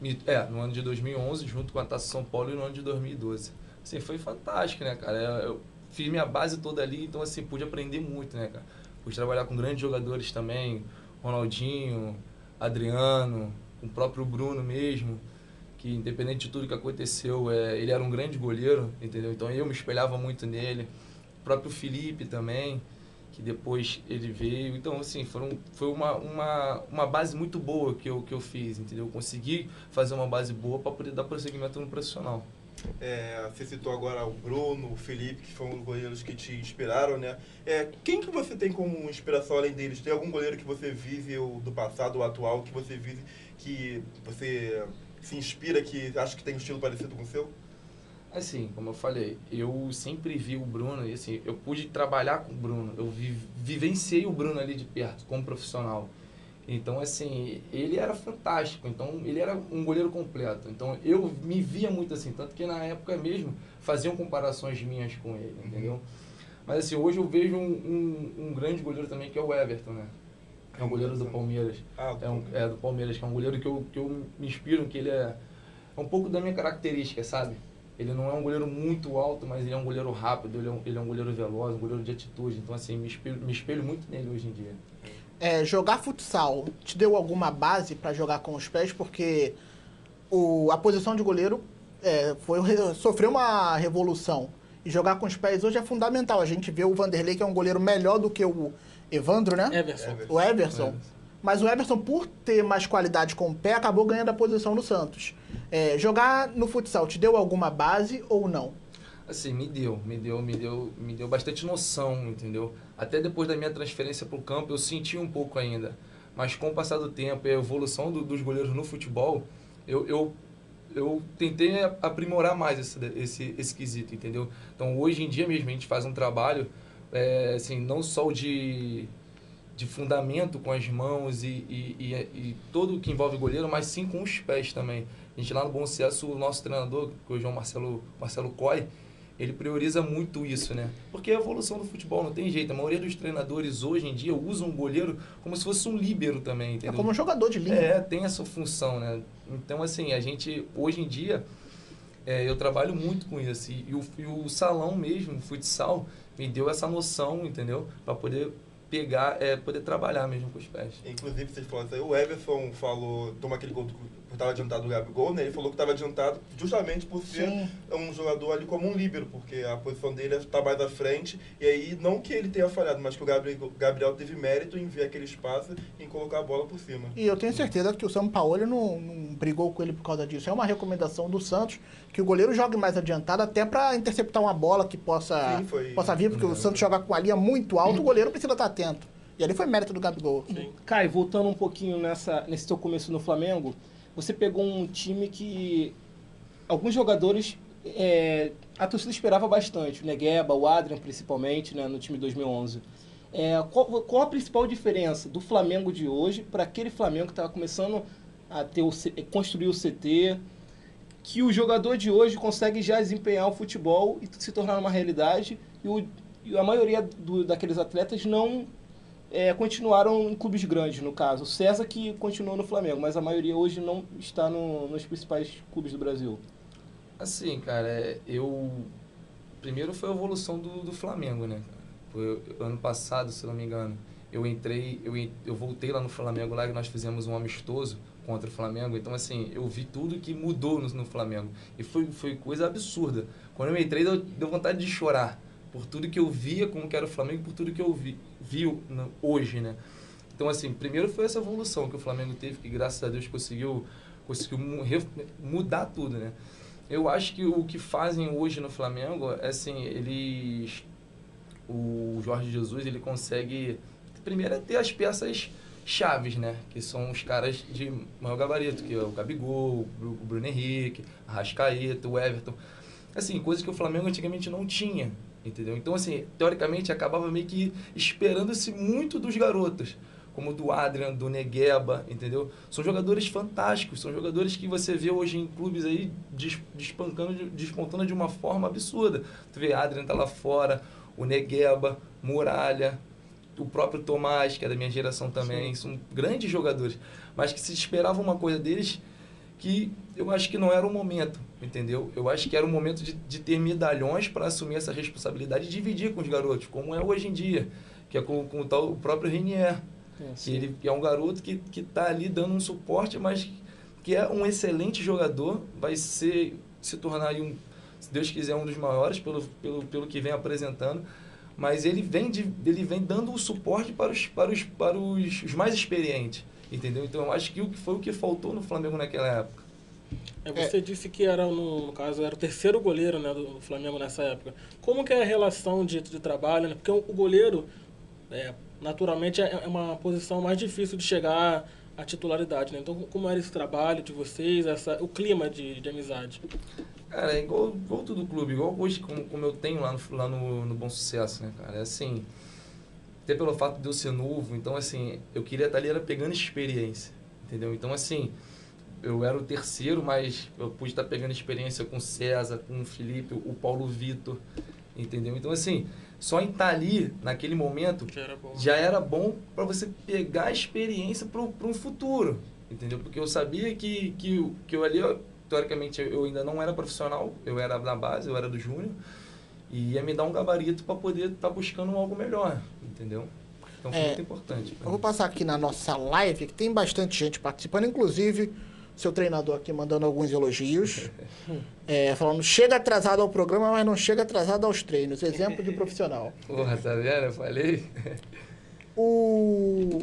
[SPEAKER 9] me- É, no ano de 2011, junto com a Taça São Paulo, e no ano de 2012. Assim, foi fantástico, né, cara? Eu fiz minha base toda ali, então, assim, pude aprender muito, né, cara? Pude trabalhar com grandes jogadores também, Ronaldinho, Adriano, o próprio Bruno mesmo, que independente de tudo que aconteceu, é, ele era um grande goleiro, entendeu? Então eu me espelhava muito nele. O próprio Felipe também, que depois ele veio. Então, assim, foram, foi uma, uma, uma base muito boa que eu, que eu fiz, entendeu? Eu consegui fazer uma base boa para poder dar prosseguimento no profissional.
[SPEAKER 3] É, você citou agora o Bruno, o Felipe, que foram os goleiros que te inspiraram, né? É, quem que você tem como inspiração além deles? Tem algum goleiro que você vive ou do passado ou atual que você vive que você se inspira, que acha que tem um estilo parecido com o seu?
[SPEAKER 9] Assim, como eu falei, eu sempre vi o Bruno e assim, eu pude trabalhar com o Bruno, eu vi, vivenciei o Bruno ali de perto como profissional. Então, assim, ele era fantástico, então ele era um goleiro completo. Então, eu me via muito assim, tanto que na época mesmo faziam comparações minhas com ele, entendeu? Mas assim, hoje eu vejo um, um, um grande goleiro também que é o Everton, né? É um goleiro do Palmeiras.
[SPEAKER 3] Ah,
[SPEAKER 9] É, um, é do Palmeiras, que é um goleiro que eu, que eu me inspiro, que ele é, é um pouco da minha característica, sabe? Ele não é um goleiro muito alto, mas ele é um goleiro rápido, ele é um, ele é um goleiro veloz, um goleiro de atitude. Então, assim, me espelho, me espelho muito nele hoje em dia.
[SPEAKER 1] É, jogar futsal te deu alguma base pra jogar com os pés? Porque o, a posição de goleiro é, foi, re- <laughs> sofreu uma revolução. E jogar com os pés hoje é fundamental. A gente vê o Vanderlei, que é um goleiro melhor do que o Evandro, né?
[SPEAKER 4] Everson.
[SPEAKER 1] O Everson. Mas o Everson, por ter mais qualidade com o pé, acabou ganhando a posição no Santos. É, jogar no futsal te deu alguma base ou não?
[SPEAKER 9] Assim, me deu, me deu, me deu, me deu bastante noção, entendeu? Até depois da minha transferência para o campo, eu senti um pouco ainda. Mas com o passar do tempo e a evolução do- dos goleiros no futebol, eu, eu, eu tentei aprimorar mais esse, esse, esse quesito, entendeu? Então, hoje em dia mesmo, a gente faz um trabalho, é, assim, não só o de, de fundamento com as mãos e, e, e, e todo o que envolve goleiro, mas sim com os pés também. A gente lá no Bom Sucesso, o nosso treinador, que é o Marcelo, Marcelo Coy, ele prioriza muito isso, né? Porque a evolução do futebol não tem jeito. A maioria dos treinadores hoje em dia usam o goleiro como se fosse um líbero também,
[SPEAKER 1] É
[SPEAKER 9] entendeu?
[SPEAKER 1] como um jogador de linha.
[SPEAKER 9] É, tem essa função, né? Então, assim, a gente, hoje em dia, é, eu trabalho muito com isso. E, e o, e o salão mesmo, o futsal, me deu essa noção, entendeu? Para poder pegar, é, poder trabalhar mesmo com os pés.
[SPEAKER 3] Inclusive, vocês falaram isso aí, o Everson falou, toma aquele gol do- por estar adiantado do Gabigol, né? Ele falou que estava adiantado justamente por ser
[SPEAKER 1] Sim.
[SPEAKER 3] um jogador ali como um líbero, porque a posição dele está mais à frente. E aí, não que ele tenha falhado, mas que o Gabriel, Gabriel teve mérito em ver aquele espaço e em colocar a bola por cima.
[SPEAKER 1] E eu tenho certeza que o São Paulo não, não brigou com ele por causa disso. É uma recomendação do Santos que o goleiro jogue mais adiantado até para interceptar uma bola que possa,
[SPEAKER 3] Sim, foi-
[SPEAKER 1] possa vir, porque o Santos joga com a linha muito alta, o goleiro precisa estar atento. E ali foi mérito do Gabigol.
[SPEAKER 2] Kai, voltando um pouquinho nessa, nesse teu começo no Flamengo, você pegou um time que alguns jogadores é, a torcida esperava bastante, o Negueba, o Adrian principalmente, né, no time de 2011. É, qual, qual a principal diferença do Flamengo de hoje para aquele Flamengo que estava começando a ter o, construir o CT, que o jogador de hoje consegue já desempenhar o futebol e se tornar uma realidade e, o- e a maioria do- daqueles atletas não é, continuaram em clubes grandes, no caso. O César que continuou no Flamengo, mas a maioria hoje não está no- nos principais clubes do Brasil.
[SPEAKER 9] Assim, cara, é, eu. Primeiro foi a evolução do, do Flamengo, né? Ano passado, se não me engano. Eu entrei, eu, eu voltei lá no Flamengo lá que nós fizemos um amistoso contra o Flamengo. Então, assim, eu vi tudo que mudou no, no Flamengo. E foi, foi coisa absurda. Quando eu entrei, deu, deu vontade de chorar. Por tudo que eu via como que era o Flamengo, por tudo que eu vi, vi no- hoje, né? Então, assim, primeiro foi essa evolução que o Flamengo teve, que graças a Deus conseguiu, conseguiu mudar tudo, né? Eu acho que o que fazem hoje no Flamengo é assim, eles. O Jorge Jesus, ele consegue. Primeiro é ter as peças chaves, né? Que são os caras de maior gabarito, que é o Gabigol, o Bru- o Bruno Henrique, a Rascaeta, o Everton. Assim, coisas que o Flamengo antigamente não tinha, entendeu? Então, assim, teoricamente, acabava meio que esperando-se muito dos garotos como do Adrian, do Negueba, entendeu? São jogadores fantásticos, são jogadores que você vê hoje em clubes aí des- despancando, de- despontando de uma forma absurda. Tu vê Adrian tá lá fora, o Negueba, Muralha, o próprio Tomás, que é da minha geração também, são grandes jogadores, mas que se esperava uma coisa deles que eu acho que não era o momento, entendeu? Eu acho que era o momento de, de ter medalhões para assumir essa responsabilidade e dividir com os garotos, como é hoje em dia, que é com, com o, tal, o próprio Renier, que ele que é um garoto que está ali dando um suporte, mas que é um excelente jogador, vai ser se tornar um, se Deus quiser, um dos maiores pelo, pelo, pelo que vem apresentando. Mas ele vem, de, ele vem dando o suporte para os, para os, para os, os mais experientes, entendeu? Então eu acho que o que foi o que faltou no Flamengo naquela época.
[SPEAKER 4] É, você disse que era, no, caso, era o terceiro goleiro né, do Flamengo nessa época. Como que é a relação de, de trabalho? Né? Porque o, o goleiro, é, naturalmente, é é uma posição mais difícil de chegar à titularidade. Né? Então, como era esse trabalho de vocês, essa, o clima de, de amizade?
[SPEAKER 9] Cara, é igual, igual todo clube, igual hoje como, como eu tenho lá, no, lá no, no Bom Sucesso, né, cara? É assim, até pelo fato de eu ser novo, então assim, eu queria estar ali era pegando experiência, entendeu? Então assim, eu era o terceiro, mas eu pude estar pegando experiência com o César, com o Felipe, o Paulo Vitor, entendeu? Então assim, só em estar ali, naquele momento,
[SPEAKER 4] Já era bom.
[SPEAKER 9] para você pegar a experiência para um futuro, entendeu? Porque eu sabia que, que, eu- que eu ali, eu- teoricamente, eu ainda não era profissional, eu era da base, eu era do júnior, e ia me dar um gabarito para poder estar buscando algo melhor, entendeu? Então foi
[SPEAKER 1] É,
[SPEAKER 9] muito importante.
[SPEAKER 1] Eu vou passar aqui na nossa live, que tem bastante gente participando, inclusive seu treinador aqui mandando alguns elogios. <laughs> É, falando, chega atrasado ao programa, mas não chega atrasado aos treinos. Exemplo de profissional.
[SPEAKER 9] Porra, tá vendo? Eu falei.
[SPEAKER 1] O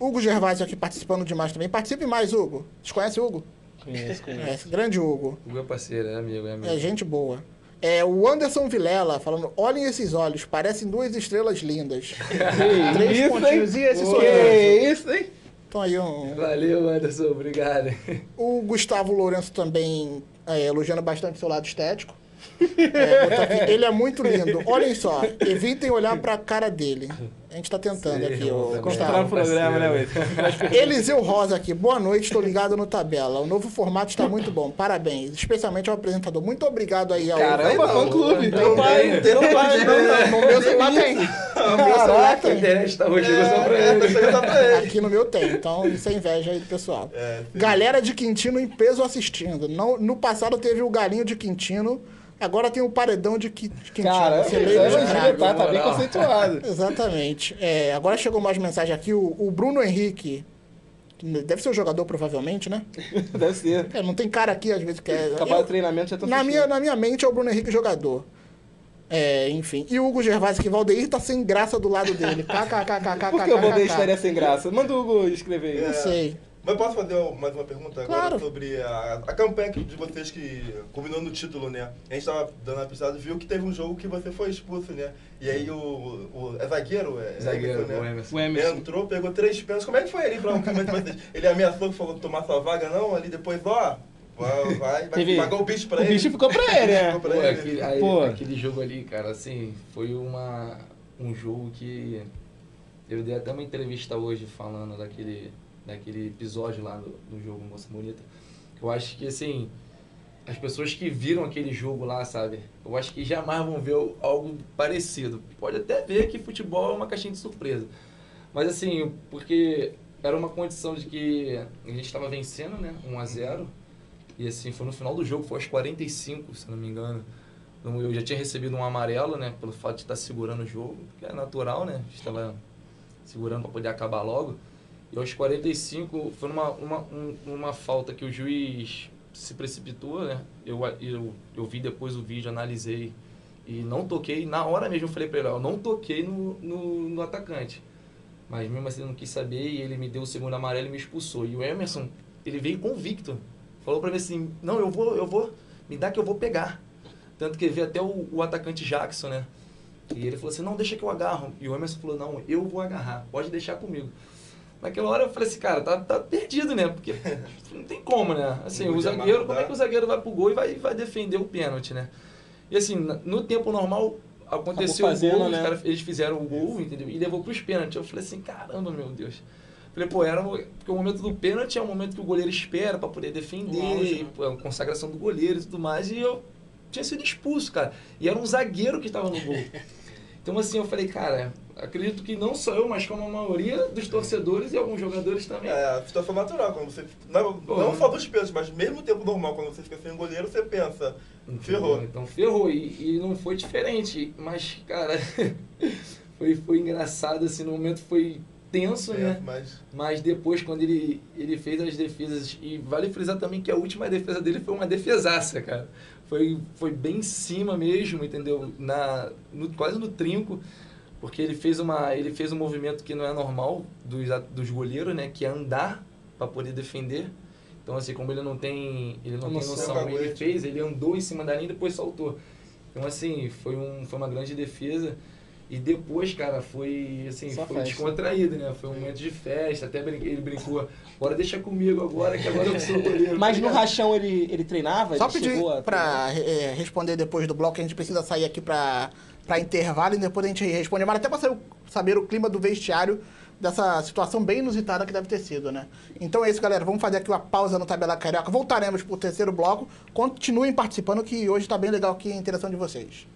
[SPEAKER 1] Hugo Gervásio aqui participando demais também. Participe mais, Hugo. Conhecem o Hugo?
[SPEAKER 2] Conheço, conheço.
[SPEAKER 1] É, grande Hugo.
[SPEAKER 9] O meu parceiro, é amigo, é amigo.
[SPEAKER 1] É gente boa. É, o Anderson Vilela falando, olhem esses olhos, parecem duas estrelas lindas. <laughs> Três
[SPEAKER 2] isso,
[SPEAKER 1] pontinhos. E esse
[SPEAKER 2] Que
[SPEAKER 1] sorriso?
[SPEAKER 2] isso, hein?
[SPEAKER 1] Então aí um...
[SPEAKER 9] Valeu, Anderson, obrigado.
[SPEAKER 1] O Gustavo Lourenço também é, elogiando bastante seu lado estético. <laughs> É, aqui, ele é muito lindo. Olhem só, evitem olhar pra cara dele. A gente tá tentando
[SPEAKER 9] Sei,
[SPEAKER 1] aqui, o Gustavo.
[SPEAKER 2] o programa, né, Wilson? <laughs>
[SPEAKER 1] Eliseu Rosa aqui, boa noite, estou ligado no Tabela. O novo formato está muito bom, parabéns. Especialmente ao apresentador. Muito obrigado aí ao.
[SPEAKER 2] Caramba, fã clube. Teu pai, teu pai, não, não.
[SPEAKER 1] No meu celular tem. No meu celular
[SPEAKER 9] A
[SPEAKER 1] tem.
[SPEAKER 9] internet tá hoje, chegou só pra ele.
[SPEAKER 1] Aqui no meu tem, então isso é inveja aí do pessoal. Galera de Quintino em peso assistindo. No passado teve o galinho de Quintino, agora tem o paredão de Qui- de Quintino.
[SPEAKER 2] Cara,
[SPEAKER 1] Celeiro de
[SPEAKER 2] elogio,
[SPEAKER 1] Crago.
[SPEAKER 2] tá, tá bem conceituado. <laughs>
[SPEAKER 1] Exatamente. É, agora chegou mais mensagem aqui. O, o Bruno Henrique, que deve ser o jogador provavelmente, né? <laughs>
[SPEAKER 2] Deve ser.
[SPEAKER 1] É, não tem cara aqui às vezes que é.
[SPEAKER 2] Acabar o treinamento já tô
[SPEAKER 1] na,
[SPEAKER 2] assistindo.
[SPEAKER 1] minha, na minha mente é o Bruno Henrique jogador. É, enfim. E o Hugo Gervásio que Valdeir tá sem graça do lado dele. <laughs> KKKKKK.
[SPEAKER 2] Por que o Valdeir estaria sem graça? Manda o Hugo escrever aí.
[SPEAKER 1] Não sei.
[SPEAKER 3] Mas posso fazer mais uma pergunta agora
[SPEAKER 1] Claro.
[SPEAKER 3] sobre a, a campanha que- de vocês que combinou no título, né? A gente tava dando uma pisada e viu que teve um jogo que você foi expulso, né? E aí o. o é zagueiro? É,
[SPEAKER 9] Zagueiro,
[SPEAKER 3] Emerson,
[SPEAKER 9] o Emerson.
[SPEAKER 2] O Emerson.
[SPEAKER 3] Entrou, pegou três pênaltis. Como é que foi ali pra um clima de vocês? Ele ameaçou, falou tomar sua vaga, não? Ali depois, ó. Vai, vai, vai pagar o bicho pra
[SPEAKER 2] o
[SPEAKER 3] ele.
[SPEAKER 2] bicho ficou pra ele, <laughs> né?
[SPEAKER 9] Pô,
[SPEAKER 3] ele.
[SPEAKER 9] aquele, aí-
[SPEAKER 2] Pô.
[SPEAKER 9] aquele jogo ali, cara, assim, foi uma, um jogo que eu dei até uma entrevista hoje falando daquele, daquele episódio lá do, jogo Moça Bonita. Eu acho que, assim, as pessoas que viram aquele jogo lá, sabe, eu acho que jamais vão ver algo parecido. Pode até ver que futebol é uma caixinha de surpresa. Mas, assim, porque era uma condição de que a gente estava vencendo, né, 1 a 0 e assim, foi no final do jogo, foi aos 45, se não me engano. Eu já tinha recebido um amarelo, né? Pelo fato de estar segurando o jogo, que é natural, né? Estava segurando para poder acabar logo. E aos 45, foi numa, uma, um, uma falta que o juiz se precipitou, né? Eu, eu, eu vi depois o vídeo, analisei e não toquei. Na hora mesmo eu falei pra ele, eu não toquei no, no, no atacante. Mas mesmo assim ele não quis saber e ele me deu o segundo amarelo e me expulsou. E o Emerson, ele veio convicto. Falou pra mim assim, não, eu vou, eu vou, me dá que eu vou pegar. Tanto que ele veio até o, o atacante Jackson, né? E ele falou assim, não, deixa que eu agarro. E o Emerson falou, não, eu vou agarrar, pode deixar comigo. Naquela hora eu falei assim, cara, tá, tá perdido, né? Porque não tem como, né? Assim, o zagueiro, como é que o zagueiro vai pro gol e vai, vai defender o pênalti, né? E assim, no tempo normal, aconteceu
[SPEAKER 4] fazendo,
[SPEAKER 9] o gol,
[SPEAKER 4] né?
[SPEAKER 9] os caras, eles fizeram o gol, entendeu? E levou pros pênaltis. Eu falei assim, caramba, meu Deus. Falei, pô, era o- porque o momento do pênalti é o momento que o goleiro espera pra poder defender, e, pô, a consagração do goleiro e tudo mais, e eu tinha sido expulso, cara. E era um zagueiro que estava no gol. Então, assim, eu falei, cara, acredito que não só eu, mas como a maioria dos torcedores e alguns jogadores também.
[SPEAKER 3] É, a situação natural, quando você. Não,
[SPEAKER 9] Pô,
[SPEAKER 3] não
[SPEAKER 9] né?
[SPEAKER 3] só dos pênaltis, mas mesmo tempo normal, quando você fica sem goleiro, você pensa, ferrou.
[SPEAKER 9] Então ferrou. E, e não foi diferente. Mas, cara, <laughs> foi, foi engraçado, assim, no momento foi tenso, né?
[SPEAKER 3] É, mas
[SPEAKER 9] Mas depois, quando ele, ele fez as defesas, e vale frisar também que a última defesa dele foi uma defesaça, cara. Foi, foi bem em cima mesmo, entendeu? Na, no, quase no trinco, porque ele fez, uma, ele fez um movimento que não é normal dos, dos goleiros, né? Que é andar para poder defender. Então, assim, como ele não tem, ele não tem Noção. ele
[SPEAKER 3] Caguete.
[SPEAKER 9] fez, ele andou em cima da linha e depois saltou. Então, assim, foi, um, foi uma grande defesa. E depois, cara, foi assim,
[SPEAKER 4] Só
[SPEAKER 9] foi
[SPEAKER 4] festa.
[SPEAKER 9] descontraído, né? Foi um momento de festa, até brin- ele brincou, agora deixa comigo agora, que agora eu sou goleiro.
[SPEAKER 4] Mas no
[SPEAKER 9] Tá ligado?
[SPEAKER 4] rachão ele, ele treinava?
[SPEAKER 1] Só
[SPEAKER 4] ele
[SPEAKER 1] pedir
[SPEAKER 4] chegou a
[SPEAKER 1] pra é, responder depois do bloco, a gente precisa sair aqui pra, pra intervalo e depois a gente responde. Mas até pra saber, saber o clima do vestiário dessa situação bem inusitada que deve ter sido, né? Então é isso, galera. Vamos fazer aqui uma pausa no Tabela Carioca. Voltaremos pro terceiro bloco. Continuem participando, que hoje tá bem legal aqui a interação de vocês.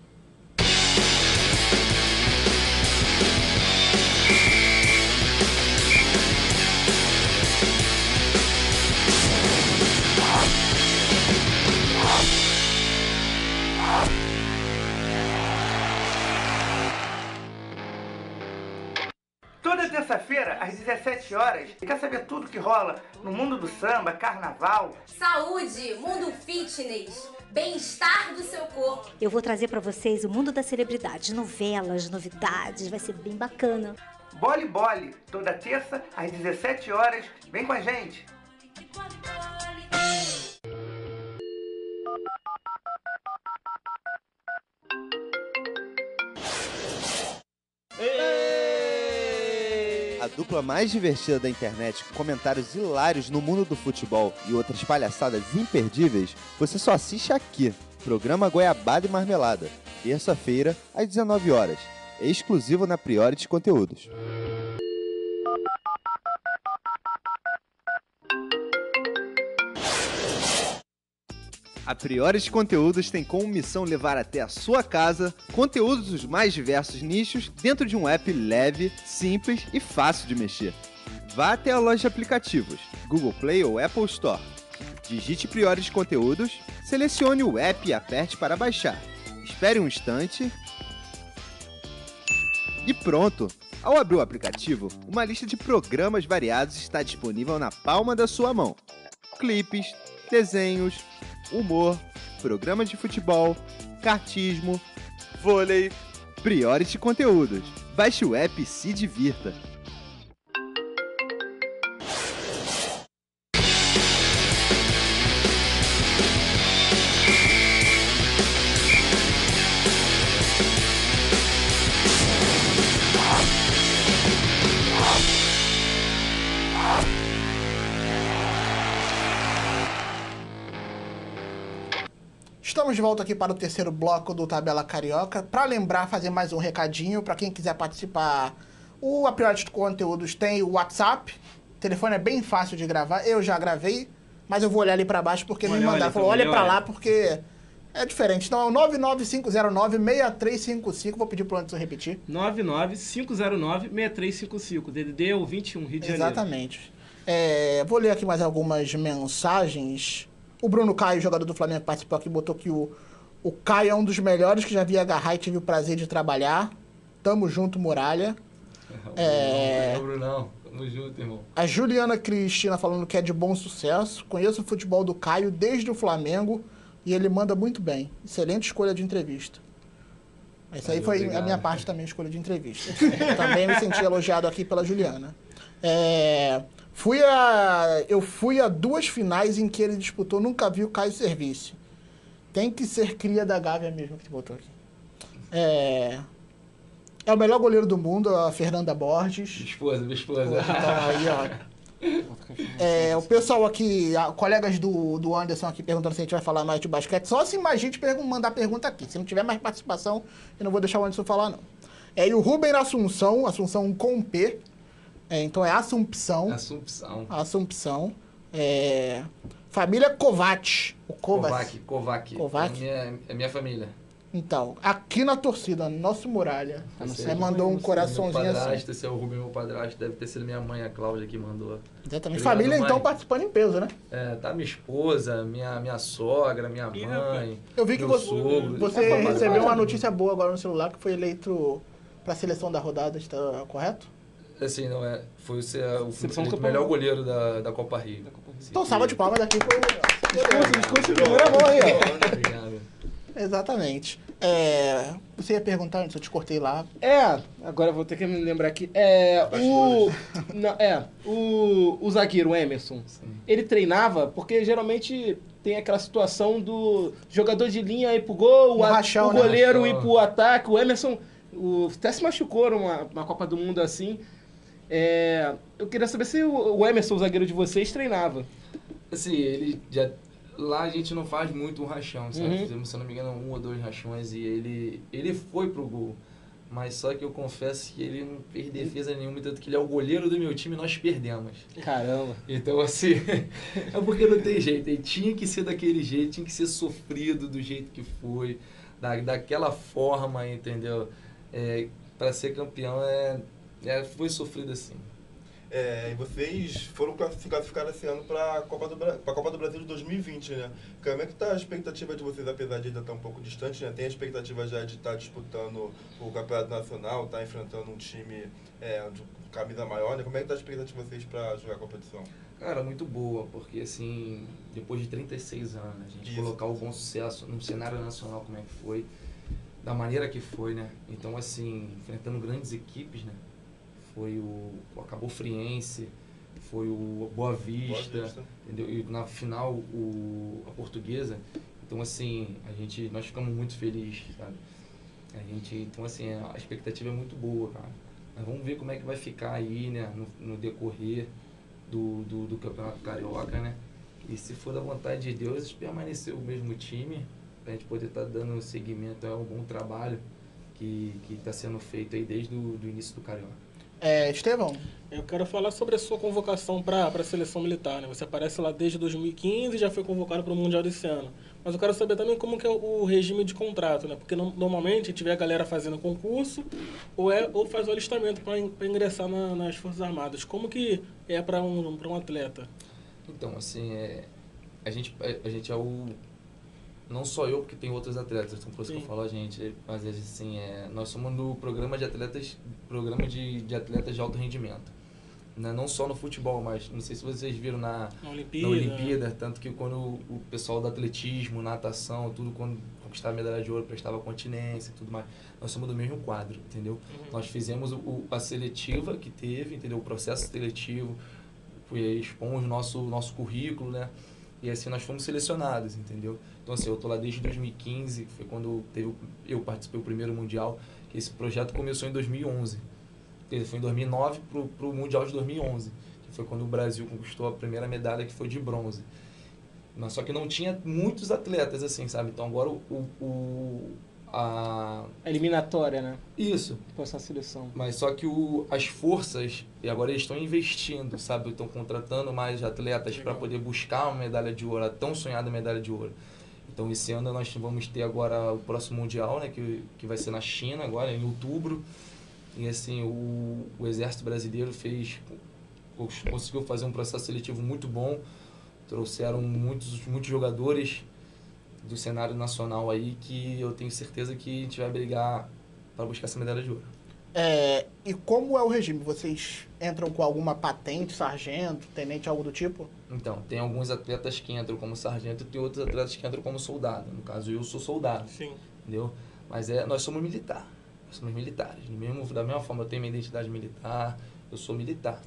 [SPEAKER 5] Terça-feira, às 17 horas, quer saber tudo que rola no mundo do samba, carnaval?
[SPEAKER 6] Saúde, mundo fitness, bem-estar do seu corpo.
[SPEAKER 7] Eu vou trazer pra vocês o mundo da celebridade, novelas, novidades, vai ser bem bacana.
[SPEAKER 5] Bole Bole, toda terça, às 17 horas. Vem com a gente!
[SPEAKER 8] Dupla mais divertida da internet, com comentários hilários no mundo do futebol e outras palhaçadas imperdíveis, você só assiste aqui. Programa Goiabada e Marmelada, terça-feira, às 19 horas. Exclusivo na Priority Conteúdos. A Priority Conteúdos tem como missão levar até a sua casa conteúdos dos mais diversos nichos dentro de um app leve, simples e fácil de mexer. Vá até a loja de aplicativos, Google Play ou Apple Store. Digite Priority Conteúdos, selecione o app e aperte para baixar. Espere um instante. E pronto! Ao abrir o aplicativo, uma lista de programas variados está disponível na palma da sua mão. Clipes, desenhos, humor, programas de futebol, cartismo, vôlei, Priority Conteúdos. Baixe o app e se divirta.
[SPEAKER 1] De volta aqui para o terceiro bloco do Tabela Carioca. Para lembrar, fazer mais um recadinho para quem quiser participar. O A Priori de Conteúdos tem o WhatsApp. O telefone é bem fácil de gravar. Eu já gravei, mas eu vou olhar ali para baixo porque me
[SPEAKER 2] Olha,
[SPEAKER 1] mandaram.
[SPEAKER 2] olha,
[SPEAKER 1] Falou,
[SPEAKER 2] olha,
[SPEAKER 1] olha para
[SPEAKER 2] olha.
[SPEAKER 1] lá porque é diferente. Então é o 99509-6355. Vou pedir para o Anderson repetir.
[SPEAKER 2] 99509-6355. DDD é o 21, Rio de Janeiro.
[SPEAKER 1] Exatamente. É, vou ler aqui mais algumas mensagens. O Bruno Caio, jogador do Flamengo, participou aqui, botou que o, o Caio é um dos melhores que já vi agarrar e tive o prazer de trabalhar. Tamo junto, Muralha. <laughs> É.
[SPEAKER 9] Não, Brunão. Tamo junto, irmão.
[SPEAKER 1] A Juliana Cristina falando que é de bom sucesso. Conheço o futebol do Caio desde o Flamengo e ele manda muito bem. Excelente escolha de entrevista. Essa aí foi a
[SPEAKER 9] obrigado.
[SPEAKER 1] minha parte também, escolha de entrevista. <laughs> também me senti elogiado aqui pela Juliana. É, fui a, eu fui a duas finais em que ele disputou, nunca vi o Caio Serviço. Tem que ser cria da Gávea mesmo que te botou aqui. É, é o melhor goleiro do mundo, a Fernanda Borges.
[SPEAKER 9] Minha esposa, minha esposa.
[SPEAKER 1] Então, aí, ó. <laughs> É, o pessoal aqui, a- colegas do, do Anderson aqui perguntando se a gente vai falar mais de basquete. Só se mais gente pergun- mandar pergunta aqui. Se não tiver mais participação, eu não vou deixar o Anderson falar, não. É, e o Ruben Assunção, Assunção com P. É, então é Assumpção.
[SPEAKER 9] Assumpção.
[SPEAKER 1] Assumpção. É, família Kovac. O Kovac.
[SPEAKER 9] Kovac, Kovac.
[SPEAKER 1] Kovac?
[SPEAKER 9] É minha, é minha família.
[SPEAKER 1] Então, aqui na torcida, nosso muralha. Você
[SPEAKER 9] aí
[SPEAKER 1] mandou um
[SPEAKER 9] meu
[SPEAKER 1] coraçãozinho assim.
[SPEAKER 9] padrasto, Esse é o Rubem, meu padrasto. Deve ter sido minha mãe, a Cláudia, que mandou.
[SPEAKER 1] Exatamente.
[SPEAKER 9] Obrigado,
[SPEAKER 1] Família, então,
[SPEAKER 9] mãe.
[SPEAKER 1] participando em peso, né?
[SPEAKER 9] É, tá minha esposa, minha, minha sogra, minha mãe.
[SPEAKER 1] Eu vi que
[SPEAKER 9] meu
[SPEAKER 1] você,
[SPEAKER 9] sogro.
[SPEAKER 1] você
[SPEAKER 9] É,
[SPEAKER 1] recebeu uma notícia boa agora no celular que foi eleito para a seleção da rodada, está correto?
[SPEAKER 9] Assim, não é. Foi o, ser- o, eleito o melhor goleiro da, da Copa Rio.
[SPEAKER 1] Então, salva de palmas daqui foi
[SPEAKER 2] Discurso, discurso de primeira mão aí, ó.
[SPEAKER 9] Obrigado.
[SPEAKER 1] Exatamente. É, você ia perguntar antes, eu te cortei lá.
[SPEAKER 2] É, agora vou ter que me lembrar aqui. É, o. Não, é, o, o zagueiro, o Emerson, ele treinava, porque geralmente tem aquela situação do jogador de linha ir pro gol,
[SPEAKER 1] No
[SPEAKER 2] a-
[SPEAKER 1] rachão,
[SPEAKER 2] o
[SPEAKER 1] né?
[SPEAKER 2] goleiro
[SPEAKER 9] Rachão.
[SPEAKER 2] ir pro ataque. O Emerson o, até se machucou numa, numa Copa do Mundo assim. É, eu queria saber se o, Emerson, o zagueiro de vocês, treinava.
[SPEAKER 9] Assim, ele já. Lá a gente não faz muito um rachão, sabe?
[SPEAKER 2] Uhum.
[SPEAKER 9] Fizemos, se eu não me engano, um ou dois rachões e ele, ele foi pro gol. Mas só que eu confesso que ele não fez defesa nenhuma, tanto que ele é o goleiro do meu time e nós perdemos.
[SPEAKER 2] Caramba.
[SPEAKER 9] Então, assim, <laughs> é porque não tem jeito. Ele tinha que ser daquele jeito, tinha que ser sofrido do jeito que foi, da, daquela forma, entendeu? É, para ser campeão é, é, foi sofrido assim.
[SPEAKER 3] É, e vocês foram classific- classificados esse ano para a Copa, do Bra- Copa do Brasil de 2020, né? Como é que tá a expectativa de vocês, apesar de ainda estar um pouco distante, né? Tem a expectativa já de estar disputando o Campeonato Nacional, estar enfrentando um time é, de camisa maior, né? Como é que tá a expectativa de vocês para jogar a competição?
[SPEAKER 9] Cara, muito boa, porque assim, depois de 36 anos, a gente
[SPEAKER 3] Isso.
[SPEAKER 9] colocar o bom sucesso no cenário nacional como é que foi, da maneira que foi, né? Então, assim, enfrentando grandes equipes, né? Foi o, Acabou Friense, foi o Boa Vista,
[SPEAKER 3] Boa Vista.
[SPEAKER 9] entendeu? E na final o, a portuguesa. Então, assim, a gente, nós ficamos muito felizes, sabe? A gente, então, assim, a expectativa é muito boa, cara. Mas vamos ver como é que vai ficar aí, né, no, no decorrer do, do, do Campeonato Carioca, né? E se for da vontade de Deus, permanecer o mesmo time, pra gente poder estar dando seguimento a um bom trabalho que está sendo feito aí desde o do início do Carioca.
[SPEAKER 1] É, Estevão,
[SPEAKER 4] Eu quero falar sobre a sua convocação para a seleção militar. Né? Você aparece lá desde 2015 e já foi convocado para o Mundial desse ano. Mas eu quero saber também como que é o regime de contrato, né? Porque no- normalmente a gente vê a galera fazendo concurso ou, é, ou faz o alistamento para ingressar na- nas Forças Armadas. Como que é para um, pra um atleta?
[SPEAKER 9] Então, assim, é, a, gente, a, a gente é o. Não só eu, porque tem outros atletas, então por isso que eu
[SPEAKER 4] Sim.
[SPEAKER 9] falo a gente, mas assim, é, nós somos do programa de atletas, programa de, de atletas de alto rendimento. Né? Não só no futebol, mas não sei se vocês viram na,
[SPEAKER 4] Na Olimpíada?
[SPEAKER 9] na Olimpíada, tanto que quando o pessoal do atletismo, natação, tudo quando conquistava medalha de ouro, prestava continência e tudo mais, nós somos do mesmo quadro, entendeu? Nós fizemos o, a seletiva que teve, entendeu? O processo seletivo, expomos o nosso, nosso currículo, né? E assim nós fomos selecionados, entendeu? Então assim, eu tô lá desde 2015, que foi quando teve, o- eu participei do primeiro mundial, que esse projeto começou em 2011. Ele foi em 2009 pro, pro Mundial de 2011, que foi quando o Brasil conquistou a primeira medalha, que foi de bronze. Mas só que não tinha muitos atletas assim, sabe? Então agora o, o, a
[SPEAKER 2] Eliminatória, né?
[SPEAKER 9] isso,
[SPEAKER 2] Com essa seleção.
[SPEAKER 9] mas só que o, as forças, e agora eles estão investindo, sabe? Estão contratando mais atletas para poder buscar uma medalha de ouro, a tão sonhada medalha de ouro. Então esse ano nós vamos ter agora o próximo Mundial, né? Que, que vai ser na China agora, em outubro. E assim, o, o Exército Brasileiro fez. cons- conseguiu fazer um processo seletivo muito bom. Trouxeram muitos, muitos jogadores do cenário nacional aí que eu tenho certeza que a gente vai brigar para buscar essa medalha de ouro.
[SPEAKER 1] É, e como é o regime? Vocês entram com alguma patente, sargento, tenente, algo do tipo?
[SPEAKER 9] Então, tem alguns atletas que entram como sargento e tem outros atletas que entram como soldado. No caso, eu sou soldado,
[SPEAKER 4] Sim.
[SPEAKER 9] entendeu? Mas é, nós somos militar. Nós somos militares. Do mesmo, da mesma forma, eu tenho minha identidade militar, eu sou militar.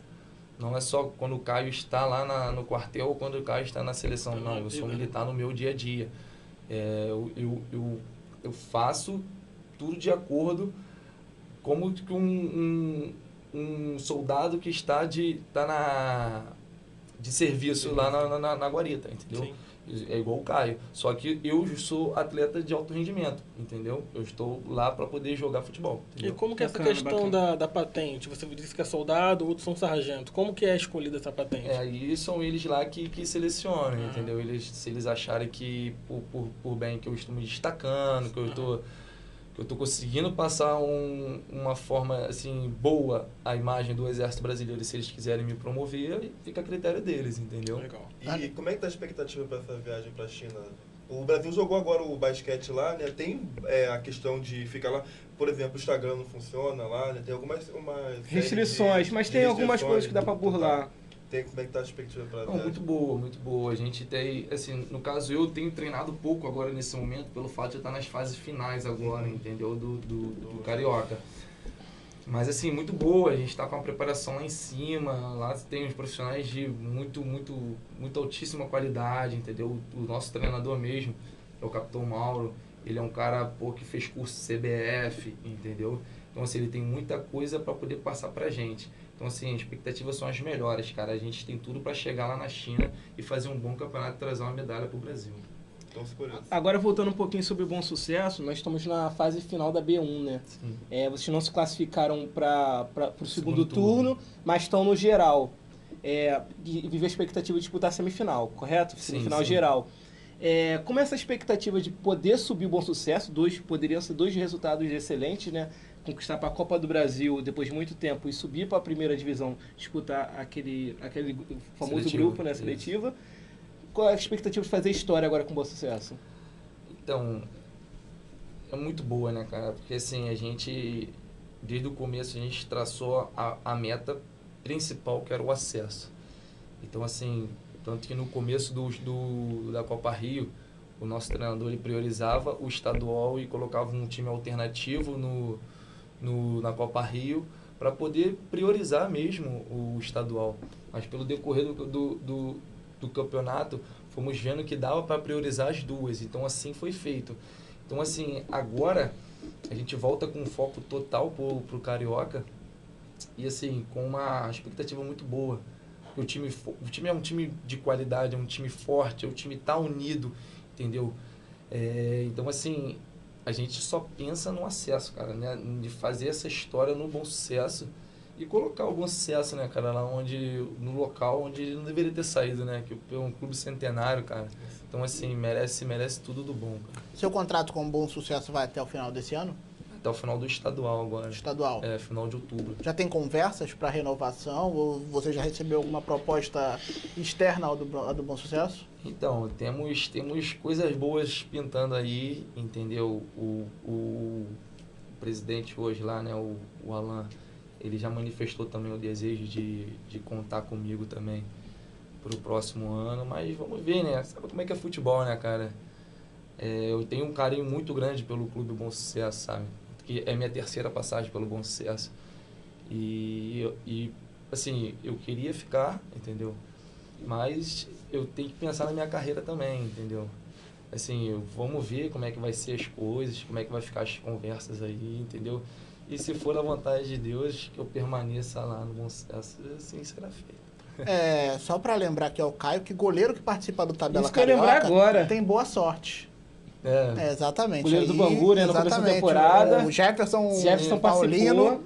[SPEAKER 9] Não é só quando o Caio está lá na- no quartel ou quando o Caio está na seleção. Não, eu sou militar no meu dia a dia. É, eu, eu, eu, eu faço tudo de acordo como que um, um, um soldado que está de tá na de serviço lá na, na, na guarita, entendeu?
[SPEAKER 4] Sim.
[SPEAKER 9] É igual o Caio. Só que eu sou atleta de alto rendimento, entendeu? Eu estou lá para poder jogar futebol.
[SPEAKER 4] E
[SPEAKER 9] Entendeu?
[SPEAKER 4] como que é essa
[SPEAKER 2] Bacana,
[SPEAKER 4] questão
[SPEAKER 2] bacana.
[SPEAKER 4] da, da patente? Você disse que é soldado, outros são sargento. Como que é escolhida essa patente?
[SPEAKER 9] É, aí são eles lá que, que selecionam,
[SPEAKER 4] Ah.
[SPEAKER 9] entendeu? Eles, se eles acharem que, por, por, por bem que eu estou me destacando, que eu estou que eu estou conseguindo passar um, uma forma assim boa a imagem do Exército Brasileiro, e se eles quiserem me promover, fica a critério deles, entendeu?
[SPEAKER 4] Legal.
[SPEAKER 3] E como é que tá a expectativa para essa viagem para a China? O Brasil jogou agora o basquete lá, né? Tem é, a questão de ficar lá. Por exemplo, o Instagram não funciona lá, né? Tem algumas uma série de-
[SPEAKER 2] Restrições, mas
[SPEAKER 3] de
[SPEAKER 2] tem algumas
[SPEAKER 3] restrições
[SPEAKER 2] coisas que dá pra
[SPEAKER 3] do-
[SPEAKER 2] burlar.
[SPEAKER 3] Tem, como é que tá a expectativa para a
[SPEAKER 9] Não, muito boa, muito boa. A gente tem, assim, no caso eu tenho treinado pouco agora nesse momento, pelo fato de eu estar nas fases finais agora, entendeu? Do, do, do Carioca. Mas assim, muito boa, a gente está com uma preparação lá em cima, lá tem os profissionais de muito, muito, muito altíssima qualidade, entendeu? O nosso treinador mesmo, é o Capitão Mauro, ele é um cara pô, que fez curso CBF, entendeu? Então assim, ele tem muita coisa para poder passar pra gente. Então, assim, as expectativas são as melhores, cara. A gente tem tudo para chegar lá na China e fazer um bom campeonato e trazer uma medalha pro Brasil.
[SPEAKER 3] Então.
[SPEAKER 2] Agora, voltando um pouquinho sobre o bom sucesso, nós estamos na fase final da B1, né?
[SPEAKER 9] Sim.
[SPEAKER 2] É, vocês não se classificaram para o segundo,
[SPEAKER 9] Segundo
[SPEAKER 2] turno, mas estão no geral. É, e vive a expectativa de disputar a semifinal, correto?
[SPEAKER 9] Sim,
[SPEAKER 2] Semifinal
[SPEAKER 9] sim.
[SPEAKER 2] geral. É, como essa expectativa de poder subir o bom sucesso, dois, poderiam ser dois resultados excelentes, né? Conquistar para a Copa do Brasil depois de muito tempo e subir para a primeira divisão, disputar aquele, aquele famoso
[SPEAKER 9] Seletivo,
[SPEAKER 2] grupo, né?
[SPEAKER 9] isso.
[SPEAKER 2] Seletiva. Qual é a expectativa de fazer história agora com bom sucesso?
[SPEAKER 9] Então, é muito boa, né, cara? Porque assim, a gente, desde o começo, a gente traçou a, a meta principal, que era o acesso. Então, assim, tanto que no começo do, do, da Copa Rio, o nosso treinador ele priorizava o estadual e colocava um time alternativo no, no, na Copa Rio para poder priorizar mesmo o estadual. Mas pelo decorrer do, do, do, do campeonato, fomos vendo que dava para priorizar as duas. Então assim foi feito. Então assim, agora a gente volta com foco total pro, pro Carioca e assim, com uma expectativa muito boa. O time, o time é um time de qualidade, é um time forte, o time tá unido, entendeu? É, então assim, a gente só pensa no acesso, cara, né? De fazer essa história no bom sucesso e colocar o bom sucesso, né, cara, lá onde, no local onde ele não deveria ter saído, né? Que é um clube centenário, cara. Então, assim, merece, merece tudo do bom, cara.
[SPEAKER 1] Seu contrato com bom sucesso vai até o final desse ano?
[SPEAKER 9] Até o final do estadual agora.
[SPEAKER 1] Estadual.
[SPEAKER 9] É, final de outubro.
[SPEAKER 1] Já tem conversas para renovação? Ou você já recebeu alguma proposta externa ao do, ao do Bom Sucesso?
[SPEAKER 9] Então, temos, temos coisas boas pintando aí, entendeu? O, o presidente hoje lá, né, o, o Alan, ele já manifestou também o desejo de, de contar comigo também pro próximo ano, mas vamos ver, né? Sabe como é que é futebol, né, cara? É, eu tenho um carinho muito grande pelo Clube Bom Sucesso, sabe? Que é minha terceira passagem pelo Bom Sucesso. E, e assim, eu queria ficar, entendeu? Mas eu tenho que pensar na minha carreira também, entendeu? Assim, eu- vamos ver como é que vai ser as coisas, como é que vai ficar as conversas aí, entendeu? E se for a vontade de Deus que eu permaneça lá no bom sucesso, assim será feito.
[SPEAKER 1] É, só para lembrar que é o Caio, que goleiro que participa do Tabela
[SPEAKER 2] Isso que eu ia lembrar
[SPEAKER 1] Carioca
[SPEAKER 2] agora.
[SPEAKER 1] tem boa sorte.
[SPEAKER 9] É,
[SPEAKER 1] É, exatamente.
[SPEAKER 2] Goleiro do Bangu, né, no começo da
[SPEAKER 1] exatamente.
[SPEAKER 2] temporada.
[SPEAKER 1] O Jefferson,
[SPEAKER 2] Jefferson
[SPEAKER 1] Paulino.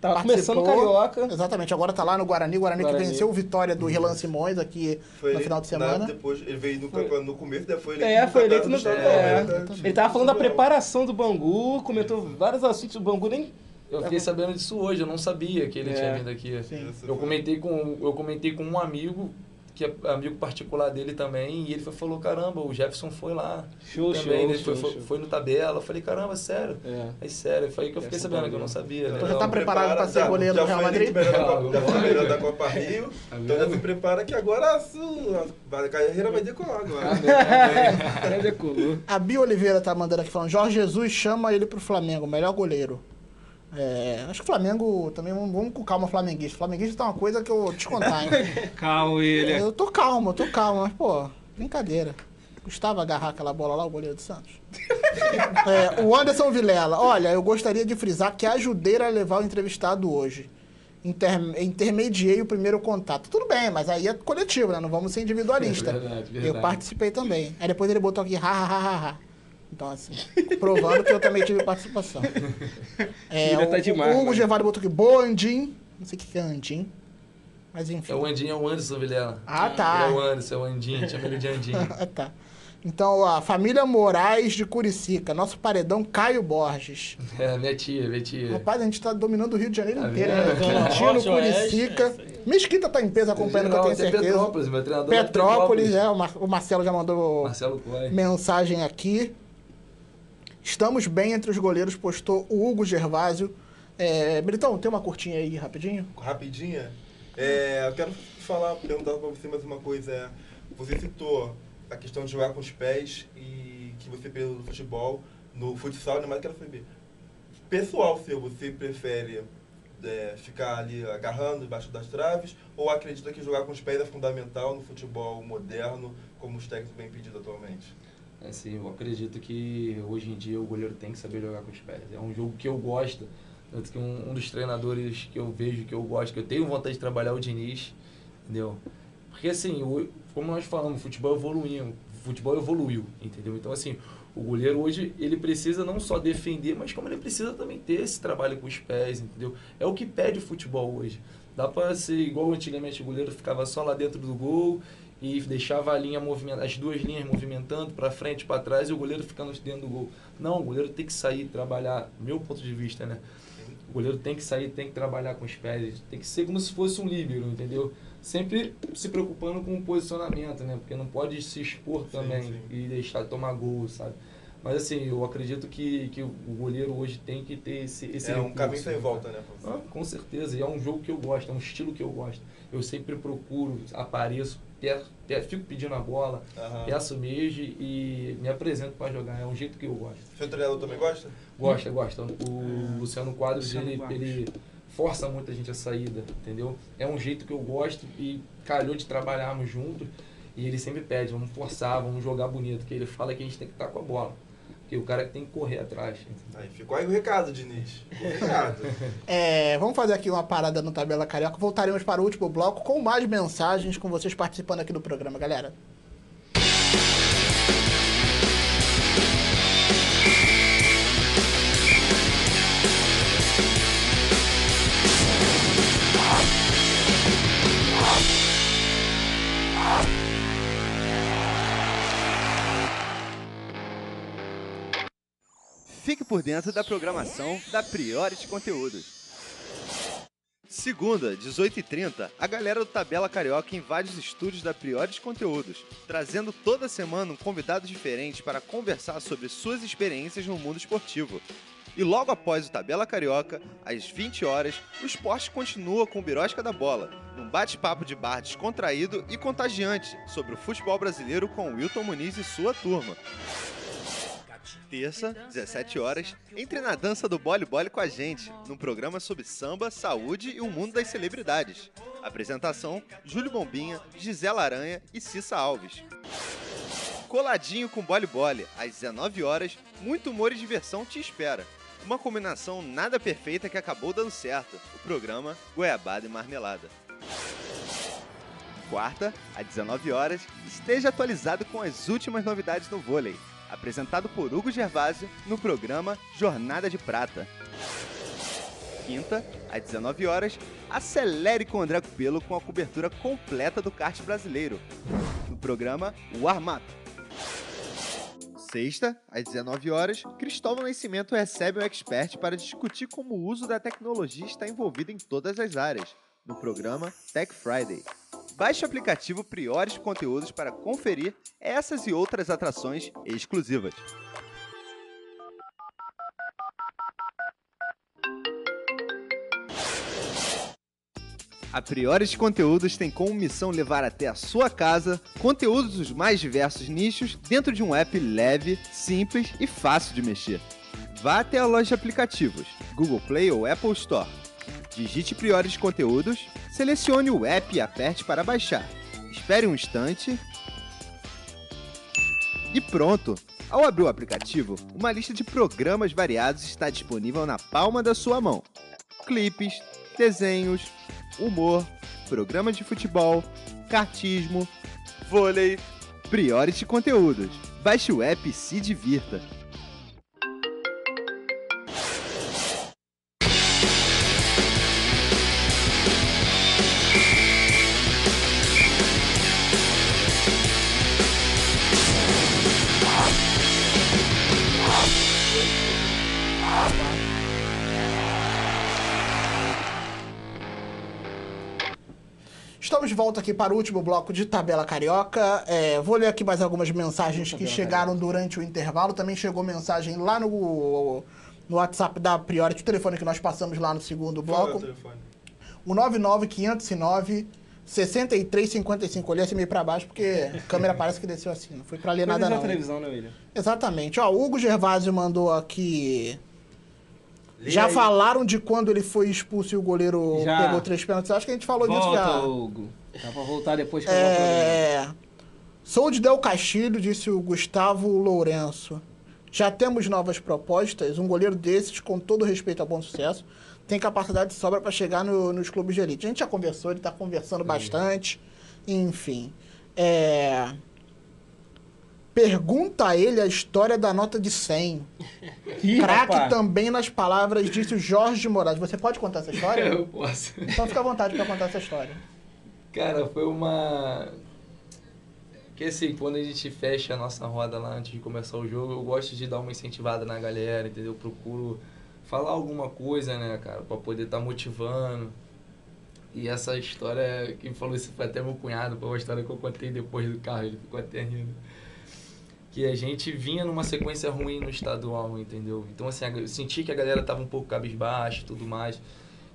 [SPEAKER 2] Tava começando o. Carioca.
[SPEAKER 1] Exatamente, agora tá lá no Guarani. O Guarani,
[SPEAKER 2] Guarani.
[SPEAKER 1] que venceu o Vitória do Rilan Simões aqui
[SPEAKER 3] Foi
[SPEAKER 1] no final de semana.
[SPEAKER 3] na- depois, ele veio no,
[SPEAKER 2] Foi.
[SPEAKER 3] no começo, depois foi eleito
[SPEAKER 2] É, foi eleito
[SPEAKER 3] campeonato
[SPEAKER 2] no. É.
[SPEAKER 3] né? Tá-
[SPEAKER 2] Ele tava falando da preparação do Bangu, comentou vários assuntos do Bangu, nem.
[SPEAKER 9] eu fiquei sabendo disso hoje, eu não sabia que ele
[SPEAKER 2] É.
[SPEAKER 9] tinha vindo aqui.
[SPEAKER 1] Sim.
[SPEAKER 9] Eu comentei com, eu comentei com um amigo que é amigo particular dele também, e ele foi- falou, caramba, o Jefferson foi lá.
[SPEAKER 2] Show,
[SPEAKER 9] também,
[SPEAKER 2] show,
[SPEAKER 9] ele foi,
[SPEAKER 2] show,
[SPEAKER 9] foi,
[SPEAKER 2] show.
[SPEAKER 9] foi no tabela. Eu falei, caramba, sério?
[SPEAKER 2] É.
[SPEAKER 9] Aí sério, foi aí que eu fiquei
[SPEAKER 2] Essa
[SPEAKER 9] sabendo que eu não sabia.
[SPEAKER 1] Então
[SPEAKER 9] né?
[SPEAKER 1] já tá preparado pra ser
[SPEAKER 3] já-
[SPEAKER 1] goleiro
[SPEAKER 3] já
[SPEAKER 1] do Real Madrid?
[SPEAKER 3] eleito melhor da Copa-
[SPEAKER 9] Não,
[SPEAKER 3] Já foi melhor da Copa Rio.
[SPEAKER 2] Tá
[SPEAKER 3] Então já se prepara que agora a sua a carreira vai decolar agora.
[SPEAKER 2] Cara, decolou.
[SPEAKER 1] A Bia Oliveira tá mandando aqui falando: Jorge Jesus chama ele pro Flamengo, melhor goleiro. É, acho que o Flamengo também, vamos, com calma, flamenguista. Flamenguista tá uma coisa que eu vou te contar, hein? <laughs>
[SPEAKER 2] Calma, ele.
[SPEAKER 1] eu tô calmo, eu tô calmo, mas, pô, brincadeira. Gustavo agarrar aquela bola lá, o goleiro do Santos. <laughs> É, o Anderson Vilela, olha, eu gostaria de frisar que ajudei a levar o entrevistado hoje. Inter- intermediei o primeiro contato. Tudo bem, mas aí é coletivo, né? Não vamos ser individualista.
[SPEAKER 9] Verdade,
[SPEAKER 1] Eu
[SPEAKER 9] verdade.
[SPEAKER 1] participei também. Aí depois ele botou aqui, ha, ha, ha, ha. Então, assim, provando que eu também tive participação. <laughs> É,
[SPEAKER 2] Filha
[SPEAKER 1] o,
[SPEAKER 2] tá demais,
[SPEAKER 1] o Hugo
[SPEAKER 2] mano.
[SPEAKER 1] Gervaldo botou aqui, boa Andim. Não sei o que é Andim. Mas enfim.
[SPEAKER 9] É o Andinho, é o Anderson Vilela.
[SPEAKER 1] Ah, tá.
[SPEAKER 9] É o Anderson, é o Andinho, chama ele de Andinho.
[SPEAKER 1] Ah, <laughs> tá. Então, a família Moraes de Curicica, nosso paredão Caio Borges. <laughs>
[SPEAKER 9] É, minha tia, minha tia.
[SPEAKER 1] Rapaz, a gente tá dominando o Rio de Janeiro
[SPEAKER 9] Tá
[SPEAKER 1] inteiro, né?
[SPEAKER 4] Oeste,
[SPEAKER 1] Curicica.
[SPEAKER 4] é.
[SPEAKER 1] Mesquita tá em peso acompanhando, que eu tenho
[SPEAKER 9] até
[SPEAKER 1] certeza.
[SPEAKER 9] Petrópolis, meu treinador é de
[SPEAKER 1] Petrópolis, é. O Mar- o Marcelo já mandou
[SPEAKER 9] Marcelo
[SPEAKER 1] mensagem aqui. Estamos bem entre os goleiros, postou o Hugo Gervásio. É, Britão, tem uma curtinha aí rapidinho?
[SPEAKER 3] Rapidinha. É, eu quero falar, perguntar pra você mais uma coisa. Você citou a questão de jogar com os pés e que você perdeu no futebol, no futsal, mas quero saber. Pessoal seu, você prefere é, ficar ali agarrando debaixo das traves ou acredita que jogar com os pés é fundamental no futebol moderno, como os técnicos bem pedido atualmente?
[SPEAKER 9] Assim, eu acredito que hoje em dia o goleiro tem que saber jogar com os pés. É um jogo que eu gosto. Tanto que um, um dos treinadores que eu vejo, que eu gosto, que eu tenho vontade de trabalhar é o Diniz. Entendeu? Porque assim, o- como nós falamos, o futebol evoluiu. Futebol evoluiu, entendeu? Então assim, o goleiro hoje, ele precisa não só defender, mas como ele precisa também ter esse trabalho com os pés, entendeu? É o que pede o futebol hoje. Dá para ser igual antigamente o goleiro ficava só lá dentro do gol e deixava a linha movimentar, as duas linhas movimentando para frente, para trás e o goleiro ficando dentro do gol. Não, o goleiro tem que sair trabalhar, meu ponto de vista, né? O goleiro tem que sair, tem que trabalhar com os pés, tem que ser como se fosse um líbero, entendeu? Sempre se preocupando com o posicionamento, né? Porque não pode se expor também
[SPEAKER 3] sim.
[SPEAKER 9] e deixar de tomar gol, sabe? Mas assim, eu acredito que, que o goleiro hoje tem que ter esse, esse
[SPEAKER 3] é um
[SPEAKER 9] recurso,
[SPEAKER 3] caminho sem
[SPEAKER 9] né?
[SPEAKER 3] volta, né?
[SPEAKER 9] Ah, com certeza, e é um jogo que eu gosto, é um estilo que eu gosto. Eu sempre procuro, apareço, pe- pe- fico pedindo a bola,
[SPEAKER 3] Aham.
[SPEAKER 9] peço mesmo e me apresento para jogar. É um jeito que eu gosto.
[SPEAKER 3] Seu treinador também gosta?
[SPEAKER 9] Gosta, gosta. O Luciano Quadros,
[SPEAKER 2] Luciano
[SPEAKER 9] ele,
[SPEAKER 2] Quadros.
[SPEAKER 9] ele força muita gente a saída, entendeu? É um jeito que eu gosto e calhou de trabalharmos juntos. E ele sempre pede, vamos forçar, vamos jogar bonito. Que ele fala que a gente tem que estar com a bola. Porque o cara que tem que correr atrás.
[SPEAKER 3] Aí ficou aí o recado, Diniz. O recado. <laughs>
[SPEAKER 1] É, vamos fazer aqui uma parada no Tabela Carioca. Voltaremos para o último bloco com mais mensagens com vocês participando aqui do programa, galera.
[SPEAKER 8] Fique por dentro da programação da Priority Conteúdos. Segunda, 18h30, a galera do Tabela Carioca invade os estúdios da Priority Conteúdos, trazendo toda semana um convidado diferente para conversar sobre suas experiências no mundo esportivo. E logo após o Tabela Carioca, às 20 horas, o esporte continua com o Birosca da Bola, um bate-papo de bar descontraído e contagiante sobre o futebol brasileiro com Wilton Muniz e sua turma. Terça, 17 horas, entre na dança do Bole Bole com a gente, num programa sobre samba, saúde e o mundo das celebridades. Apresentação: Júlio Bombinha, Gisela Aranha e Cissa Alves. Coladinho com Bole Bole, às 19 horas, muito humor e diversão te espera. Uma combinação nada perfeita que acabou dando certo. O programa Goiabada e Marmelada. Quarta, às 19 horas, esteja atualizado com as últimas novidades no vôlei. Apresentado por Hugo Gervásio no programa Jornada de Prata. Quinta, às 19 horas, acelere com o André Cupelo com a cobertura completa do kart brasileiro. No programa Warm Up. Sexta, às 19 horas, Cristóvão Nascimento recebe um expert para discutir como o uso da tecnologia está envolvido em todas as áreas, no programa Tech Friday. Baixe o aplicativo Priores Conteúdos para conferir essas e outras atrações exclusivas. A Priores Conteúdos tem como missão levar até a sua casa conteúdos dos mais diversos nichos dentro de um app leve, simples e fácil de mexer. Vá até a loja de aplicativos, Google Play ou Apple Store. Digite Priores Conteúdos, selecione o app e aperte para baixar. Espere um instante. E pronto! Ao abrir o aplicativo, uma lista de programas variados está disponível na palma da sua mão. Clipes, desenhos, humor, programas de futebol, cartismo, vôlei, Priority Conteúdos. Baixe o app e se divirta.
[SPEAKER 1] Estamos de volta aqui para o último bloco de Tabela Carioca. É, vou ler aqui mais algumas mensagens que chegaram durante o intervalo. Também chegou mensagem lá no, no WhatsApp da Priority, o telefone que nós passamos lá no segundo
[SPEAKER 3] é o
[SPEAKER 1] bloco.
[SPEAKER 3] telefone?
[SPEAKER 1] O 99509 6355. Olhei assim meio pra baixo porque a câmera <laughs> parece que desceu assim. Não foi pra ler nada
[SPEAKER 2] da
[SPEAKER 1] não.
[SPEAKER 2] televisão, né, William?
[SPEAKER 1] Exatamente. Ó, o Hugo Gervásio mandou aqui.
[SPEAKER 3] Lê
[SPEAKER 1] Já
[SPEAKER 3] aí.
[SPEAKER 1] falaram de quando ele foi expulso e o goleiro
[SPEAKER 2] Já.
[SPEAKER 1] pegou três pênaltis? Acho que a gente falou disso já.
[SPEAKER 2] Volta, Hugo. Dá pra voltar depois que eu.
[SPEAKER 1] É... Sou de Del Castilho, disse o Gustavo Lourenço. Já temos novas propostas. Um goleiro desses, com todo respeito ao bom sucesso, tem capacidade de sobra para chegar no- nos clubes de elite. A gente já conversou, ele está conversando bastante. Enfim. É... Pergunta a ele a história da nota de 100. <laughs>
[SPEAKER 2] Ih,
[SPEAKER 1] Craque também nas palavras, disse o Jorge Moraes. Você pode contar essa história? <laughs>
[SPEAKER 9] Eu posso.
[SPEAKER 1] Então fica à vontade para contar essa história.
[SPEAKER 9] Cara, foi uma. Que assim, quando a gente fecha a nossa roda lá antes de começar o jogo, eu gosto de dar uma incentivada na galera, entendeu? Eu procuro falar alguma coisa, né, cara, pra poder estar motivando. E essa história, quem falou isso foi até meu cunhado, foi uma história que eu contei depois do carro, ele ficou até rindo. Que a gente vinha numa sequência ruim no estadual, entendeu? Então, assim, eu senti que a galera tava um pouco cabisbaixa e tudo mais.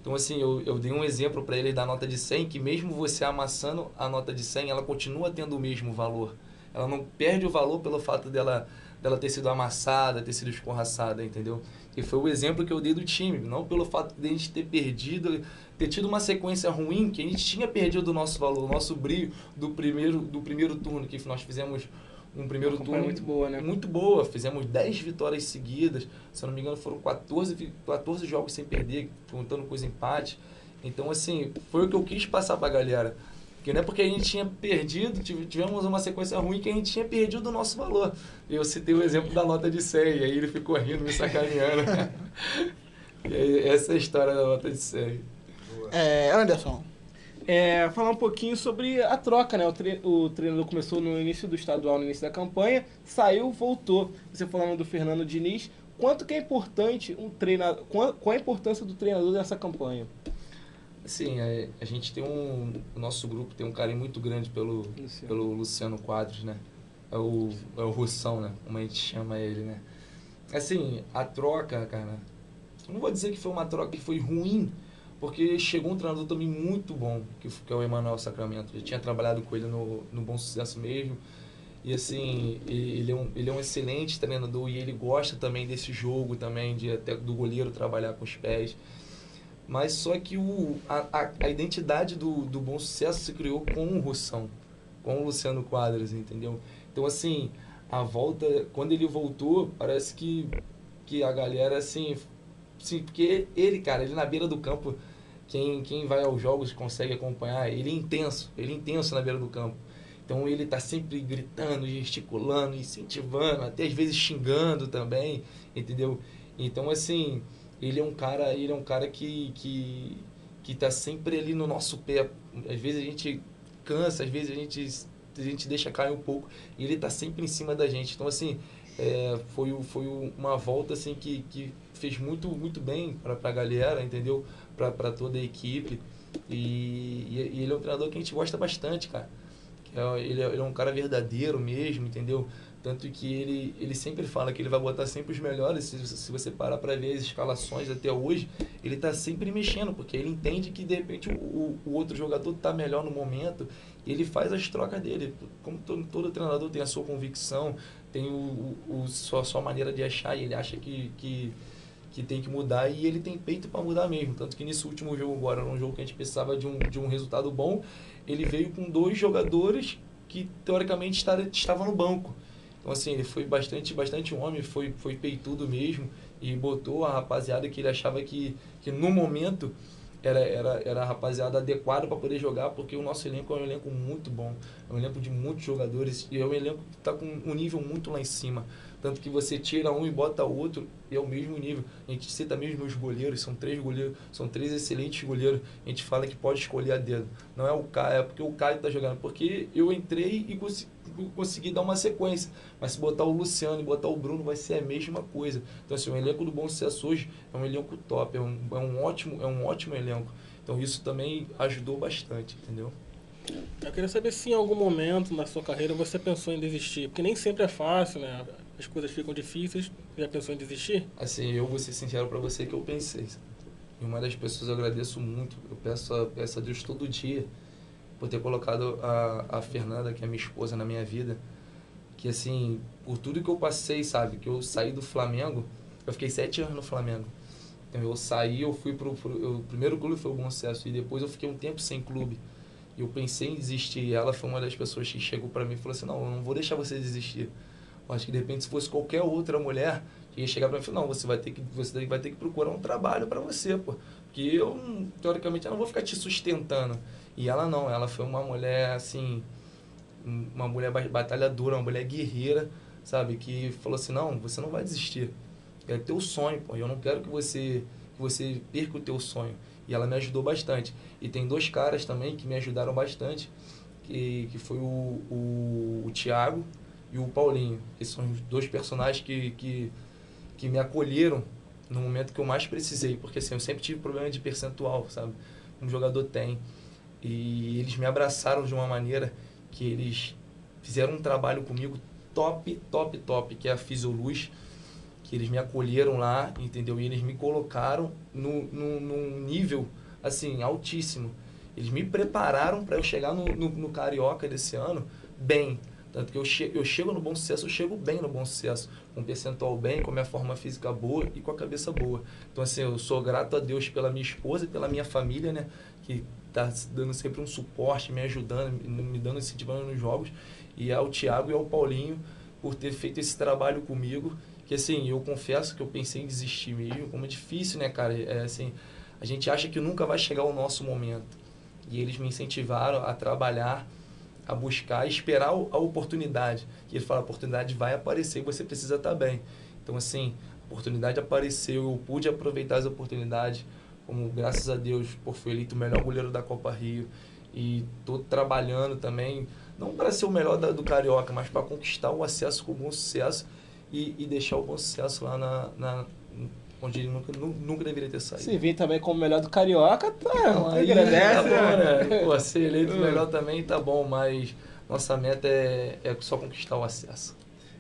[SPEAKER 9] Então, assim, eu, eu dei um exemplo para eles da nota de 100, que mesmo você amassando a nota de 100, ela continua tendo o mesmo valor. Ela não perde o valor pelo fato dela, dela ter sido amassada, ter sido escorraçada, entendeu? E foi o exemplo que eu dei do time, não pelo fato de a gente ter perdido, ter tido uma sequência ruim, que a gente tinha perdido o nosso valor, o nosso brilho do primeiro, do primeiro turno, que nós fizemos um primeiro turno
[SPEAKER 2] muito boa, né?
[SPEAKER 9] muito boa. Fizemos 10 vitórias seguidas. Se eu não me engano, foram 14, vi- 14 jogos sem perder, contando com os empates. Então, assim, foi o que eu quis passar pra galera. Que não é porque a gente tinha perdido, tive- tivemos uma sequência ruim que a gente tinha perdido o nosso valor. Eu citei o exemplo da nota de 100, e aí ele ficou rindo, me sacaneando. <laughs> <laughs> e aí, essa é a história da nota de 100.
[SPEAKER 1] É, Anderson.
[SPEAKER 2] É, falar um pouquinho sobre a troca, né? O, tre o treinador começou no início do estadual, no início da campanha, saiu, voltou. Você falando do Fernando Diniz, quanto que é importante um treinador, qual, qual a importância do treinador nessa campanha?
[SPEAKER 9] Assim, a, a gente tem um. O nosso grupo tem um carinho muito grande pelo
[SPEAKER 2] Luciano.
[SPEAKER 9] pelo Luciano Quadros, né? É o, é o Russão, né? Como a gente chama ele, né? Assim, a troca, cara. Não vou dizer que foi uma troca que foi ruim, porque chegou um treinador também muito bom, que, que é o Emanuel Sacramento. Eu tinha trabalhado com ele no, no Bom Sucesso mesmo. E assim, ele é, um, ele é um excelente treinador e ele gosta também desse jogo também, de até do goleiro trabalhar com os pés. Mas só que o, a, a, identidade do, do bom sucesso se criou com o Russão, com o Luciano Quadros, entendeu? Então, assim, a volta, quando ele voltou, parece que, que a galera, assim, sim, porque ele, cara, ele na beira do campo, quem, quem vai aos jogos consegue acompanhar, ele é intenso, ele é intenso na beira do campo. Então ele tá sempre gritando, gesticulando, incentivando, até às vezes xingando também, entendeu? Então assim, ele é um cara, ele é um cara que que que tá sempre ali no nosso pé. Às vezes a gente cansa, às vezes a gente a gente deixa cair um pouco e ele tá sempre em cima da gente. Então assim, é, foi foi uma volta assim que, que fez muito muito bem para a galera, entendeu? Para toda a equipe. E, e, e ele é um treinador que a gente gosta bastante, cara. É- ele, é, ele é um cara verdadeiro mesmo, entendeu? Tanto que ele, ele sempre fala que ele vai botar sempre os melhores. Se, se você parar para ver as escalações até hoje, ele tá sempre mexendo, porque ele entende que de repente o, o outro jogador tá melhor no momento e ele faz as trocas dele. Como todo, todo treinador tem a sua convicção, tem o, o, o sua, sua maneira de achar e ele acha que, que, que tem que mudar e ele tem peito para mudar mesmo. Tanto que nesse último jogo agora, num jogo que a gente precisava de um, de um resultado bom, ele veio com dois jogadores que teoricamente esta- estavam no banco. Então, assim, ele foi bastante, bastante homem, foi, foi peitudo mesmo e botou a rapaziada que ele achava que, que no momento era, era, era a rapaziada adequada para poder jogar, porque o nosso elenco é um elenco muito bom, é um elenco de muitos jogadores e é um elenco que está com um nível muito lá em cima. Tanto que você tira um e bota outro, e é o mesmo nível. A gente cita mesmo os goleiros, são três goleiros, são três excelentes goleiros. A gente fala que pode escolher a dedo. Não é o Caio, é porque o Caio está jogando. Porque eu entrei e consi- consegui dar uma sequência. Mas se botar o Luciano e botar o Bruno, vai ser a mesma coisa. Então, assim, o elenco do Bom Sucesso hoje é um elenco top, é um, é um, ótimo, é um ótimo elenco. Então, isso também ajudou bastante, entendeu?
[SPEAKER 4] Eu queria saber se em algum momento na sua carreira você pensou em desistir. Porque nem sempre é fácil, né? As coisas ficam difíceis. Já pensou em desistir?
[SPEAKER 9] Assim, eu vou ser sincero pra você que eu pensei. E uma das pessoas eu agradeço muito. Eu peço a, peço a Deus todo dia por ter colocado a, a Fernanda, que é minha esposa, na minha vida. Que assim, por tudo que eu passei, sabe? Que eu saí do Flamengo, eu fiquei sete anos no Flamengo. Então eu saí, eu fui pro, pro o primeiro clube foi o Bom Sucesso e depois eu fiquei um tempo sem clube. E eu pensei em desistir. E ela foi uma das pessoas que chegou pra mim e falou assim: "Não, eu não vou deixar você desistir". Eu acho que de repente se fosse qualquer outra mulher, ia chegar pra mim e falar: "Não, você vai ter que você vai ter que procurar um trabalho pra você, pô". Porque eu, teoricamente, eu não vou ficar te sustentando. E ela não, ela foi uma mulher assim, uma mulher ba- batalhadora, uma mulher guerreira, sabe? Que falou assim, não, você não vai desistir. É teu sonho, pô. Eu não quero que você, que você perca o teu sonho. E ela me ajudou bastante. E tem dois caras também que me ajudaram bastante, que, que foi o, o, o Tiago e o Paulinho. Que são os dois personagens que, que, que me acolheram no momento que eu mais precisei. Porque assim, eu sempre tive problema de percentual, sabe? Um jogador tem. E eles me abraçaram de uma maneira que eles fizeram um trabalho comigo top, top, top, que é a Fisioluz, que eles me acolheram lá, entendeu? E eles me colocaram no, no, num nível, assim, altíssimo. Eles me prepararam para eu chegar no, no, no Carioca desse ano bem. Tanto que eu, che eu chego no bom sucesso, eu chego bem no bom sucesso. Com um percentual bem, com a minha forma física boa e com a cabeça boa. Então, assim, eu sou grato a Deus pela minha esposa e pela minha família, né? Que tá dando sempre um suporte, me ajudando, me dando incentivando nos jogos. E ao Thiago e ao Paulinho por ter feito esse trabalho comigo. Que, assim, eu confesso que eu pensei em desistir mesmo. Como é difícil, né, cara? É, assim, a gente acha que nunca vai chegar o nosso momento. E eles me incentivaram a trabalhar, a buscar, a esperar a oportunidade. E ele fala, a oportunidade vai aparecer e você precisa estar bem. Então, assim, a oportunidade apareceu, eu pude aproveitar as oportunidades, como graças a Deus, por fui eleito o melhor goleiro da Copa Rio. E tô trabalhando também, não para ser o melhor da- do Carioca, mas para conquistar o acesso com bom sucesso e, e deixar o bom sucesso lá na, na- onde ele nunca, nu- nunca deveria ter saído.
[SPEAKER 2] Se vir também como melhor do Carioca, tá.
[SPEAKER 9] Aí
[SPEAKER 2] agradece,
[SPEAKER 9] tá bom,
[SPEAKER 2] né?
[SPEAKER 9] né? Pô, ser eleito <laughs> melhor também tá bom, mas nossa meta é, é só conquistar o acesso.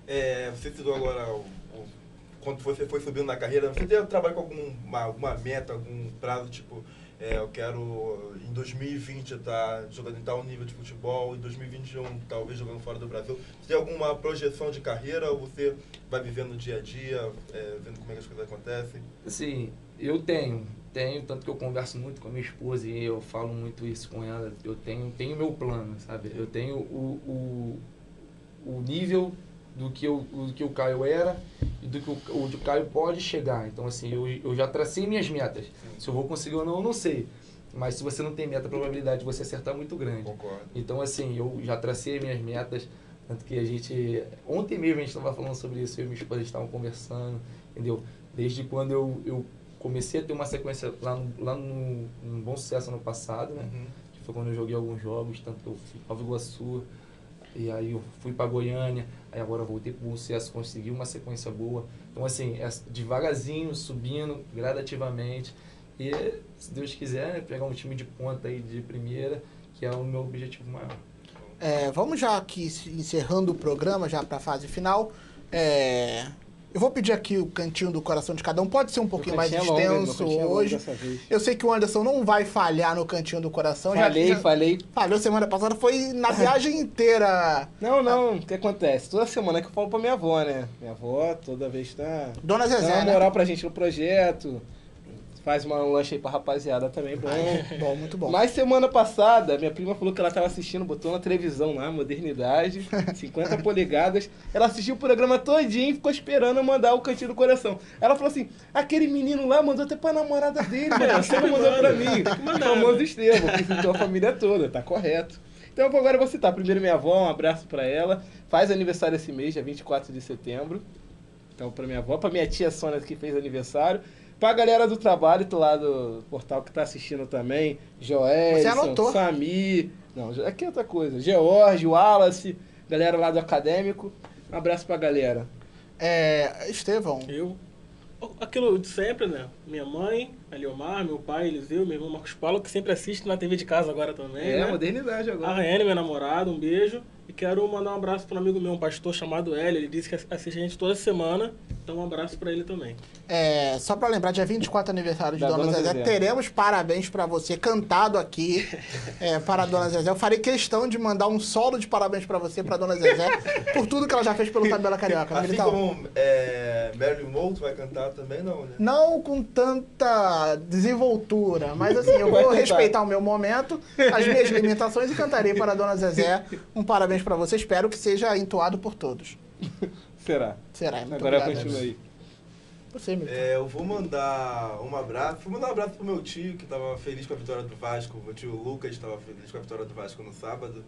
[SPEAKER 3] É, você citou agora o- quando você foi subindo na carreira, você já trabalha com alguma, alguma meta, algum prazo, tipo, é, eu quero em 2020 estar jogando em tal nível de futebol, em 2021 talvez jogando fora do Brasil. Você tem alguma projeção de carreira ou você vai vivendo dia a dia, é, vendo como é que as coisas acontecem?
[SPEAKER 9] Assim, eu tenho, tenho, tanto que eu converso muito com a minha esposa e eu falo muito isso com ela. Eu tenho, tenho meu plano, sabe? Eu tenho o, o, o nível do que, eu, do que o Caio era e do que o, o do Caio pode chegar. Então, assim, eu, eu já tracei minhas metas. Se eu vou conseguir ou não, eu não sei. Mas se você não tem meta, a probabilidade de você acertar é muito grande.
[SPEAKER 3] Concordo.
[SPEAKER 9] Então, assim, eu já tracei minhas metas. Tanto que a gente. Ontem mesmo a gente estava falando sobre isso, eu e minha esposa estavam conversando, entendeu? Desde quando eu, eu comecei a ter uma sequência lá no, lá no, no Bom Sucesso ano passado, né?
[SPEAKER 3] Uhum.
[SPEAKER 9] Que foi quando eu joguei alguns jogos, tanto que eu fui Nova Iguaçu, e aí eu fui para Goiânia, aí agora voltei para o Bom Sucesso, consegui uma sequência boa. Então, assim, é devagarzinho, subindo gradativamente. E, se Deus quiser, né, pegar um time de ponta aí de primeira, que é o meu objetivo maior.
[SPEAKER 1] É, vamos já aqui encerrando o programa, já para a fase final. É, eu vou pedir aqui o cantinho do coração de cada um. Pode ser um pouquinho mais
[SPEAKER 2] é
[SPEAKER 1] extenso
[SPEAKER 2] é longo
[SPEAKER 1] hoje. Eu sei que o Anderson não vai falhar no cantinho do coração. já-
[SPEAKER 2] Falei,
[SPEAKER 1] já,
[SPEAKER 2] falei.
[SPEAKER 1] Falhou semana passada, foi na viagem inteira.
[SPEAKER 2] Não, não, o que acontece? Toda semana que eu falo pra minha avó, né? Minha avó toda vez tá.
[SPEAKER 1] Dona
[SPEAKER 2] Dá
[SPEAKER 1] Zezé,
[SPEAKER 2] uma
[SPEAKER 1] né?
[SPEAKER 2] moral pra gente no projeto. Faz uma lanche aí pra rapaziada também, bom.
[SPEAKER 1] Bom, muito bom.
[SPEAKER 2] Mas semana passada, minha prima falou que ela tava assistindo, botou na televisão lá, modernidade, <laughs> 50 polegadas. Ela assistiu o programa todinho e ficou esperando eu mandar o cantinho do coração. Ela falou assim: aquele menino lá mandou até pra namorada dele, mas você não mandou pra mim. O famoso Estevam, que citou a família toda, tá correto. Então agora eu vou citar primeiro minha avó, um abraço pra ela. Faz aniversário esse mês, dia 24 de setembro. Então, pra minha avó, pra minha tia Sônia que fez aniversário. Pra galera do trabalho do lado do portal que tá assistindo também. Joel. Sami. Não, aqui é outra coisa. George, Wallace, galera lá do acadêmico. Um abraço pra galera.
[SPEAKER 1] É, Estevão,
[SPEAKER 4] Eu. Aquilo de sempre, né? Minha mãe, a Leomar, meu pai, Eliseu, meu irmão Marcos Paulo, que sempre assiste na TV de casa agora também.
[SPEAKER 2] É,
[SPEAKER 4] né?
[SPEAKER 2] modernidade
[SPEAKER 4] A
[SPEAKER 2] agora.
[SPEAKER 4] Raiane, minha namorada, um beijo. E quero mandar um abraço para um amigo meu, um pastor chamado Hélio. Ele disse que assiste a gente toda semana. Então um abraço para ele também.
[SPEAKER 1] é, só pra lembrar, dia 24 aniversário de
[SPEAKER 2] Da
[SPEAKER 1] Dona,
[SPEAKER 2] Dona
[SPEAKER 1] Zezé,
[SPEAKER 2] Zezé.
[SPEAKER 1] teremos parabéns pra você, cantado aqui <laughs> é, para a Dona Zezé. Eu farei questão de mandar um solo de parabéns pra você, pra Dona Zezé, por tudo que ela já fez pelo Tabela Carioca.
[SPEAKER 3] Assim
[SPEAKER 1] Militão.
[SPEAKER 3] como é, Marilyn Monroe vai cantar também, não, né?
[SPEAKER 1] Não com tanta desenvoltura, mas assim, eu vou respeitar o meu momento, as minhas limitações e cantarei para a Dona Zezé um parabéns pra você. Espero que seja entoado por todos. <laughs>
[SPEAKER 2] Será?
[SPEAKER 1] Será? Muito
[SPEAKER 2] Agora
[SPEAKER 1] obrigado.
[SPEAKER 2] continua aí.
[SPEAKER 1] Você, Milton.
[SPEAKER 3] É, eu vou mandar um abraço. Vou mandar um abraço pro meu tio, que tava feliz com a vitória do Vasco. Meu tio Lucas estava feliz com a vitória do Vasco no sábado.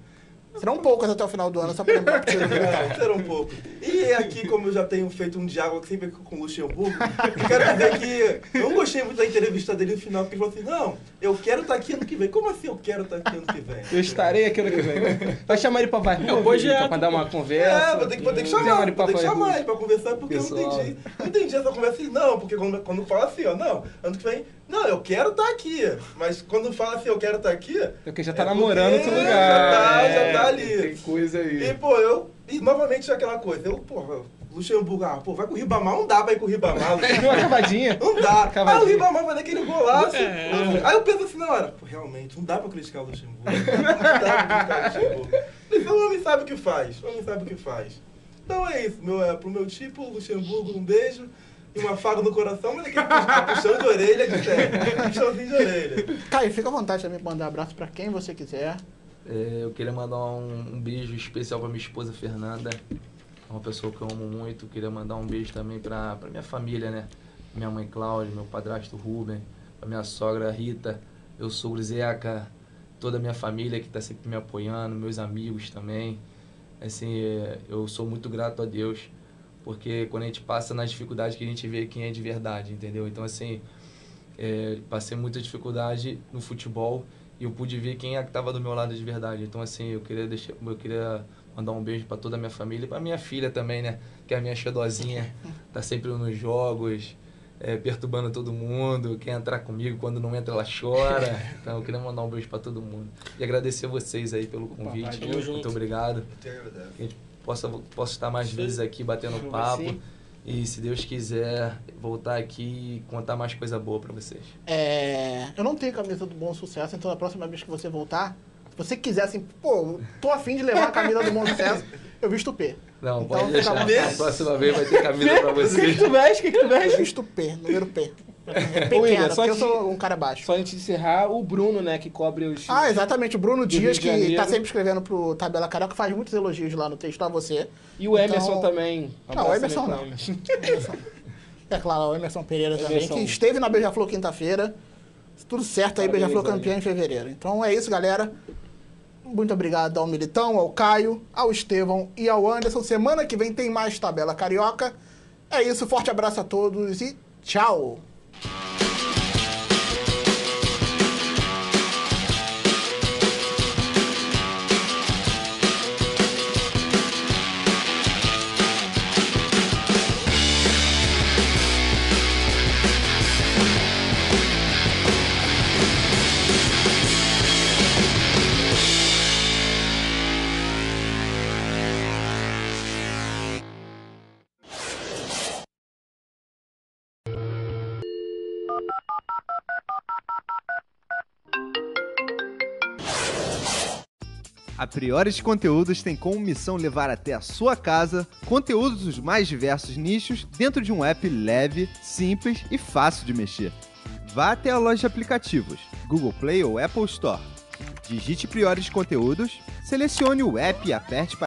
[SPEAKER 1] Serão poucas até o final do ano, só pra lembrar.
[SPEAKER 3] É, <laughs> era um pouco. E aqui, como eu já tenho feito um diálogo sempre com o Luxemburgo, eu quero dizer que eu não gostei muito da entrevista dele no final, porque ele falou assim, não, eu quero estar aqui ano que vem. Como assim eu quero estar aqui ano que vem?
[SPEAKER 2] Eu estarei aqui ano que vem. Vai chamar ele pra Vai
[SPEAKER 4] É o projeto,
[SPEAKER 2] pra dar uma conversa.
[SPEAKER 3] É, vou ter que, vou ter que
[SPEAKER 2] Chama
[SPEAKER 3] chamar,
[SPEAKER 2] ele pra
[SPEAKER 3] vou ter que
[SPEAKER 2] Vai
[SPEAKER 3] chamar ele pra conversar, porque eu não
[SPEAKER 9] Pessoal.
[SPEAKER 3] entendi. Não entendi essa conversa assim, não, porque quando, quando fala assim, ó, não, ano que vem, não, eu quero estar aqui. Mas quando fala assim, eu quero estar aqui,
[SPEAKER 2] Porque já tá
[SPEAKER 3] É
[SPEAKER 2] namorando outro lugar.
[SPEAKER 3] já tá- já
[SPEAKER 2] É,
[SPEAKER 3] tá ali.
[SPEAKER 2] Tem coisa aí.
[SPEAKER 3] E, pô, eu. E novamente aquela coisa. Eu, porra, Luxemburgo, ah, pô, vai com o Ribamar, não dá pra ir com o Ribamar. <laughs>
[SPEAKER 2] Deu uma cavadinha.
[SPEAKER 3] Não dá. Ah,
[SPEAKER 2] Cavadinha.
[SPEAKER 3] o Ribamar vai dar aquele golaço.
[SPEAKER 4] É.
[SPEAKER 3] Aí eu penso assim na hora, pô, realmente, não dá pra criticar o Luxemburgo. Não dá pra criticar o Luxemburgo. Então o homem sabe o que faz. O homem sabe o que faz. Então é isso, meu, é, pro meu tipo, Luxemburgo, um beijo. E um afago no coração, mas aquele puxão de orelha de terra. Puxãozinho de orelha.
[SPEAKER 1] Caio, fica à vontade também pra mandar abraço pra quem você quiser.
[SPEAKER 9] É, eu queria mandar um, um beijo especial para minha esposa Fernanda, é uma pessoa que eu amo muito. Queria mandar um beijo também para minha família, né? Minha mãe Cláudia, meu padrasto Ruben, para minha sogra Rita, meu sogro Zeca, toda a minha família que está sempre me apoiando, meus amigos também. Assim, é, eu sou muito grato a Deus, porque quando a gente passa nas dificuldades que a gente vê quem é de verdade, entendeu? Então, assim, é, passei muita dificuldade no futebol e eu pude ver quem é que estava do meu lado de verdade. Então, assim, eu queria deixar, eu queria mandar um beijo para toda a minha família e para minha filha também, né? Que é a minha xedozinha, <laughs> tá sempre nos jogos, é, perturbando todo mundo. Quer entrar comigo, quando não entra, ela chora. Então, eu queria mandar um beijo para todo mundo. E agradecer vocês aí pelo convite.
[SPEAKER 4] tamo
[SPEAKER 9] Muito
[SPEAKER 4] junto.
[SPEAKER 9] obrigado. Que a gente possa, possa estar mais vezes aqui batendo papo.
[SPEAKER 2] sim.
[SPEAKER 9] E se Deus quiser, voltar aqui e contar mais coisa boa para vocês.
[SPEAKER 1] É, eu não tenho camisa do Bom Sucesso, então na próxima vez que você voltar, se você quiser assim, pô, tô afim de levar a camisa do Bom Sucesso, eu visto P.
[SPEAKER 9] Não,
[SPEAKER 1] Então,
[SPEAKER 9] pode deixar.
[SPEAKER 1] à vontade.
[SPEAKER 9] A próxima vez vai ter camisa pra <laughs>
[SPEAKER 2] O que, que
[SPEAKER 9] vocês.
[SPEAKER 2] tu veste? O que, que tu
[SPEAKER 1] Eu
[SPEAKER 2] veste?
[SPEAKER 1] visto P, número P.
[SPEAKER 2] Ô, William, só
[SPEAKER 1] porque eu sou um cara baixo.
[SPEAKER 2] Só antes de encerrar, o Bruno, né, que cobre os.
[SPEAKER 1] Ah, exatamente. O Bruno Dias, que
[SPEAKER 2] Janeiro.
[SPEAKER 1] tá sempre escrevendo pro Tabela Carioca, faz muitos elogios lá no texto a você.
[SPEAKER 2] E o Emerson
[SPEAKER 1] Então-
[SPEAKER 2] também. Um
[SPEAKER 1] Não, o Emerson não.
[SPEAKER 2] Emerson. <laughs>
[SPEAKER 1] É claro, o Emerson Pereira também,
[SPEAKER 2] Emerson.
[SPEAKER 1] que esteve na Beija-Flor quinta-feira. Tudo certo aí, Beija-Flor campeã em fevereiro. Então é isso, galera. Muito obrigado ao Militão, ao Caio, ao Estevão e ao Anderson. Semana que vem tem mais Tabela Carioca. É isso, forte abraço a todos e tchau! Thank you.
[SPEAKER 8] A Priores Conteúdos tem como missão levar até a sua casa conteúdos dos mais diversos nichos dentro de um app leve, simples e fácil de mexer. Vá até a loja de aplicativos, Google Play ou Apple Store. Digite Priores Conteúdos, selecione o app e aperte para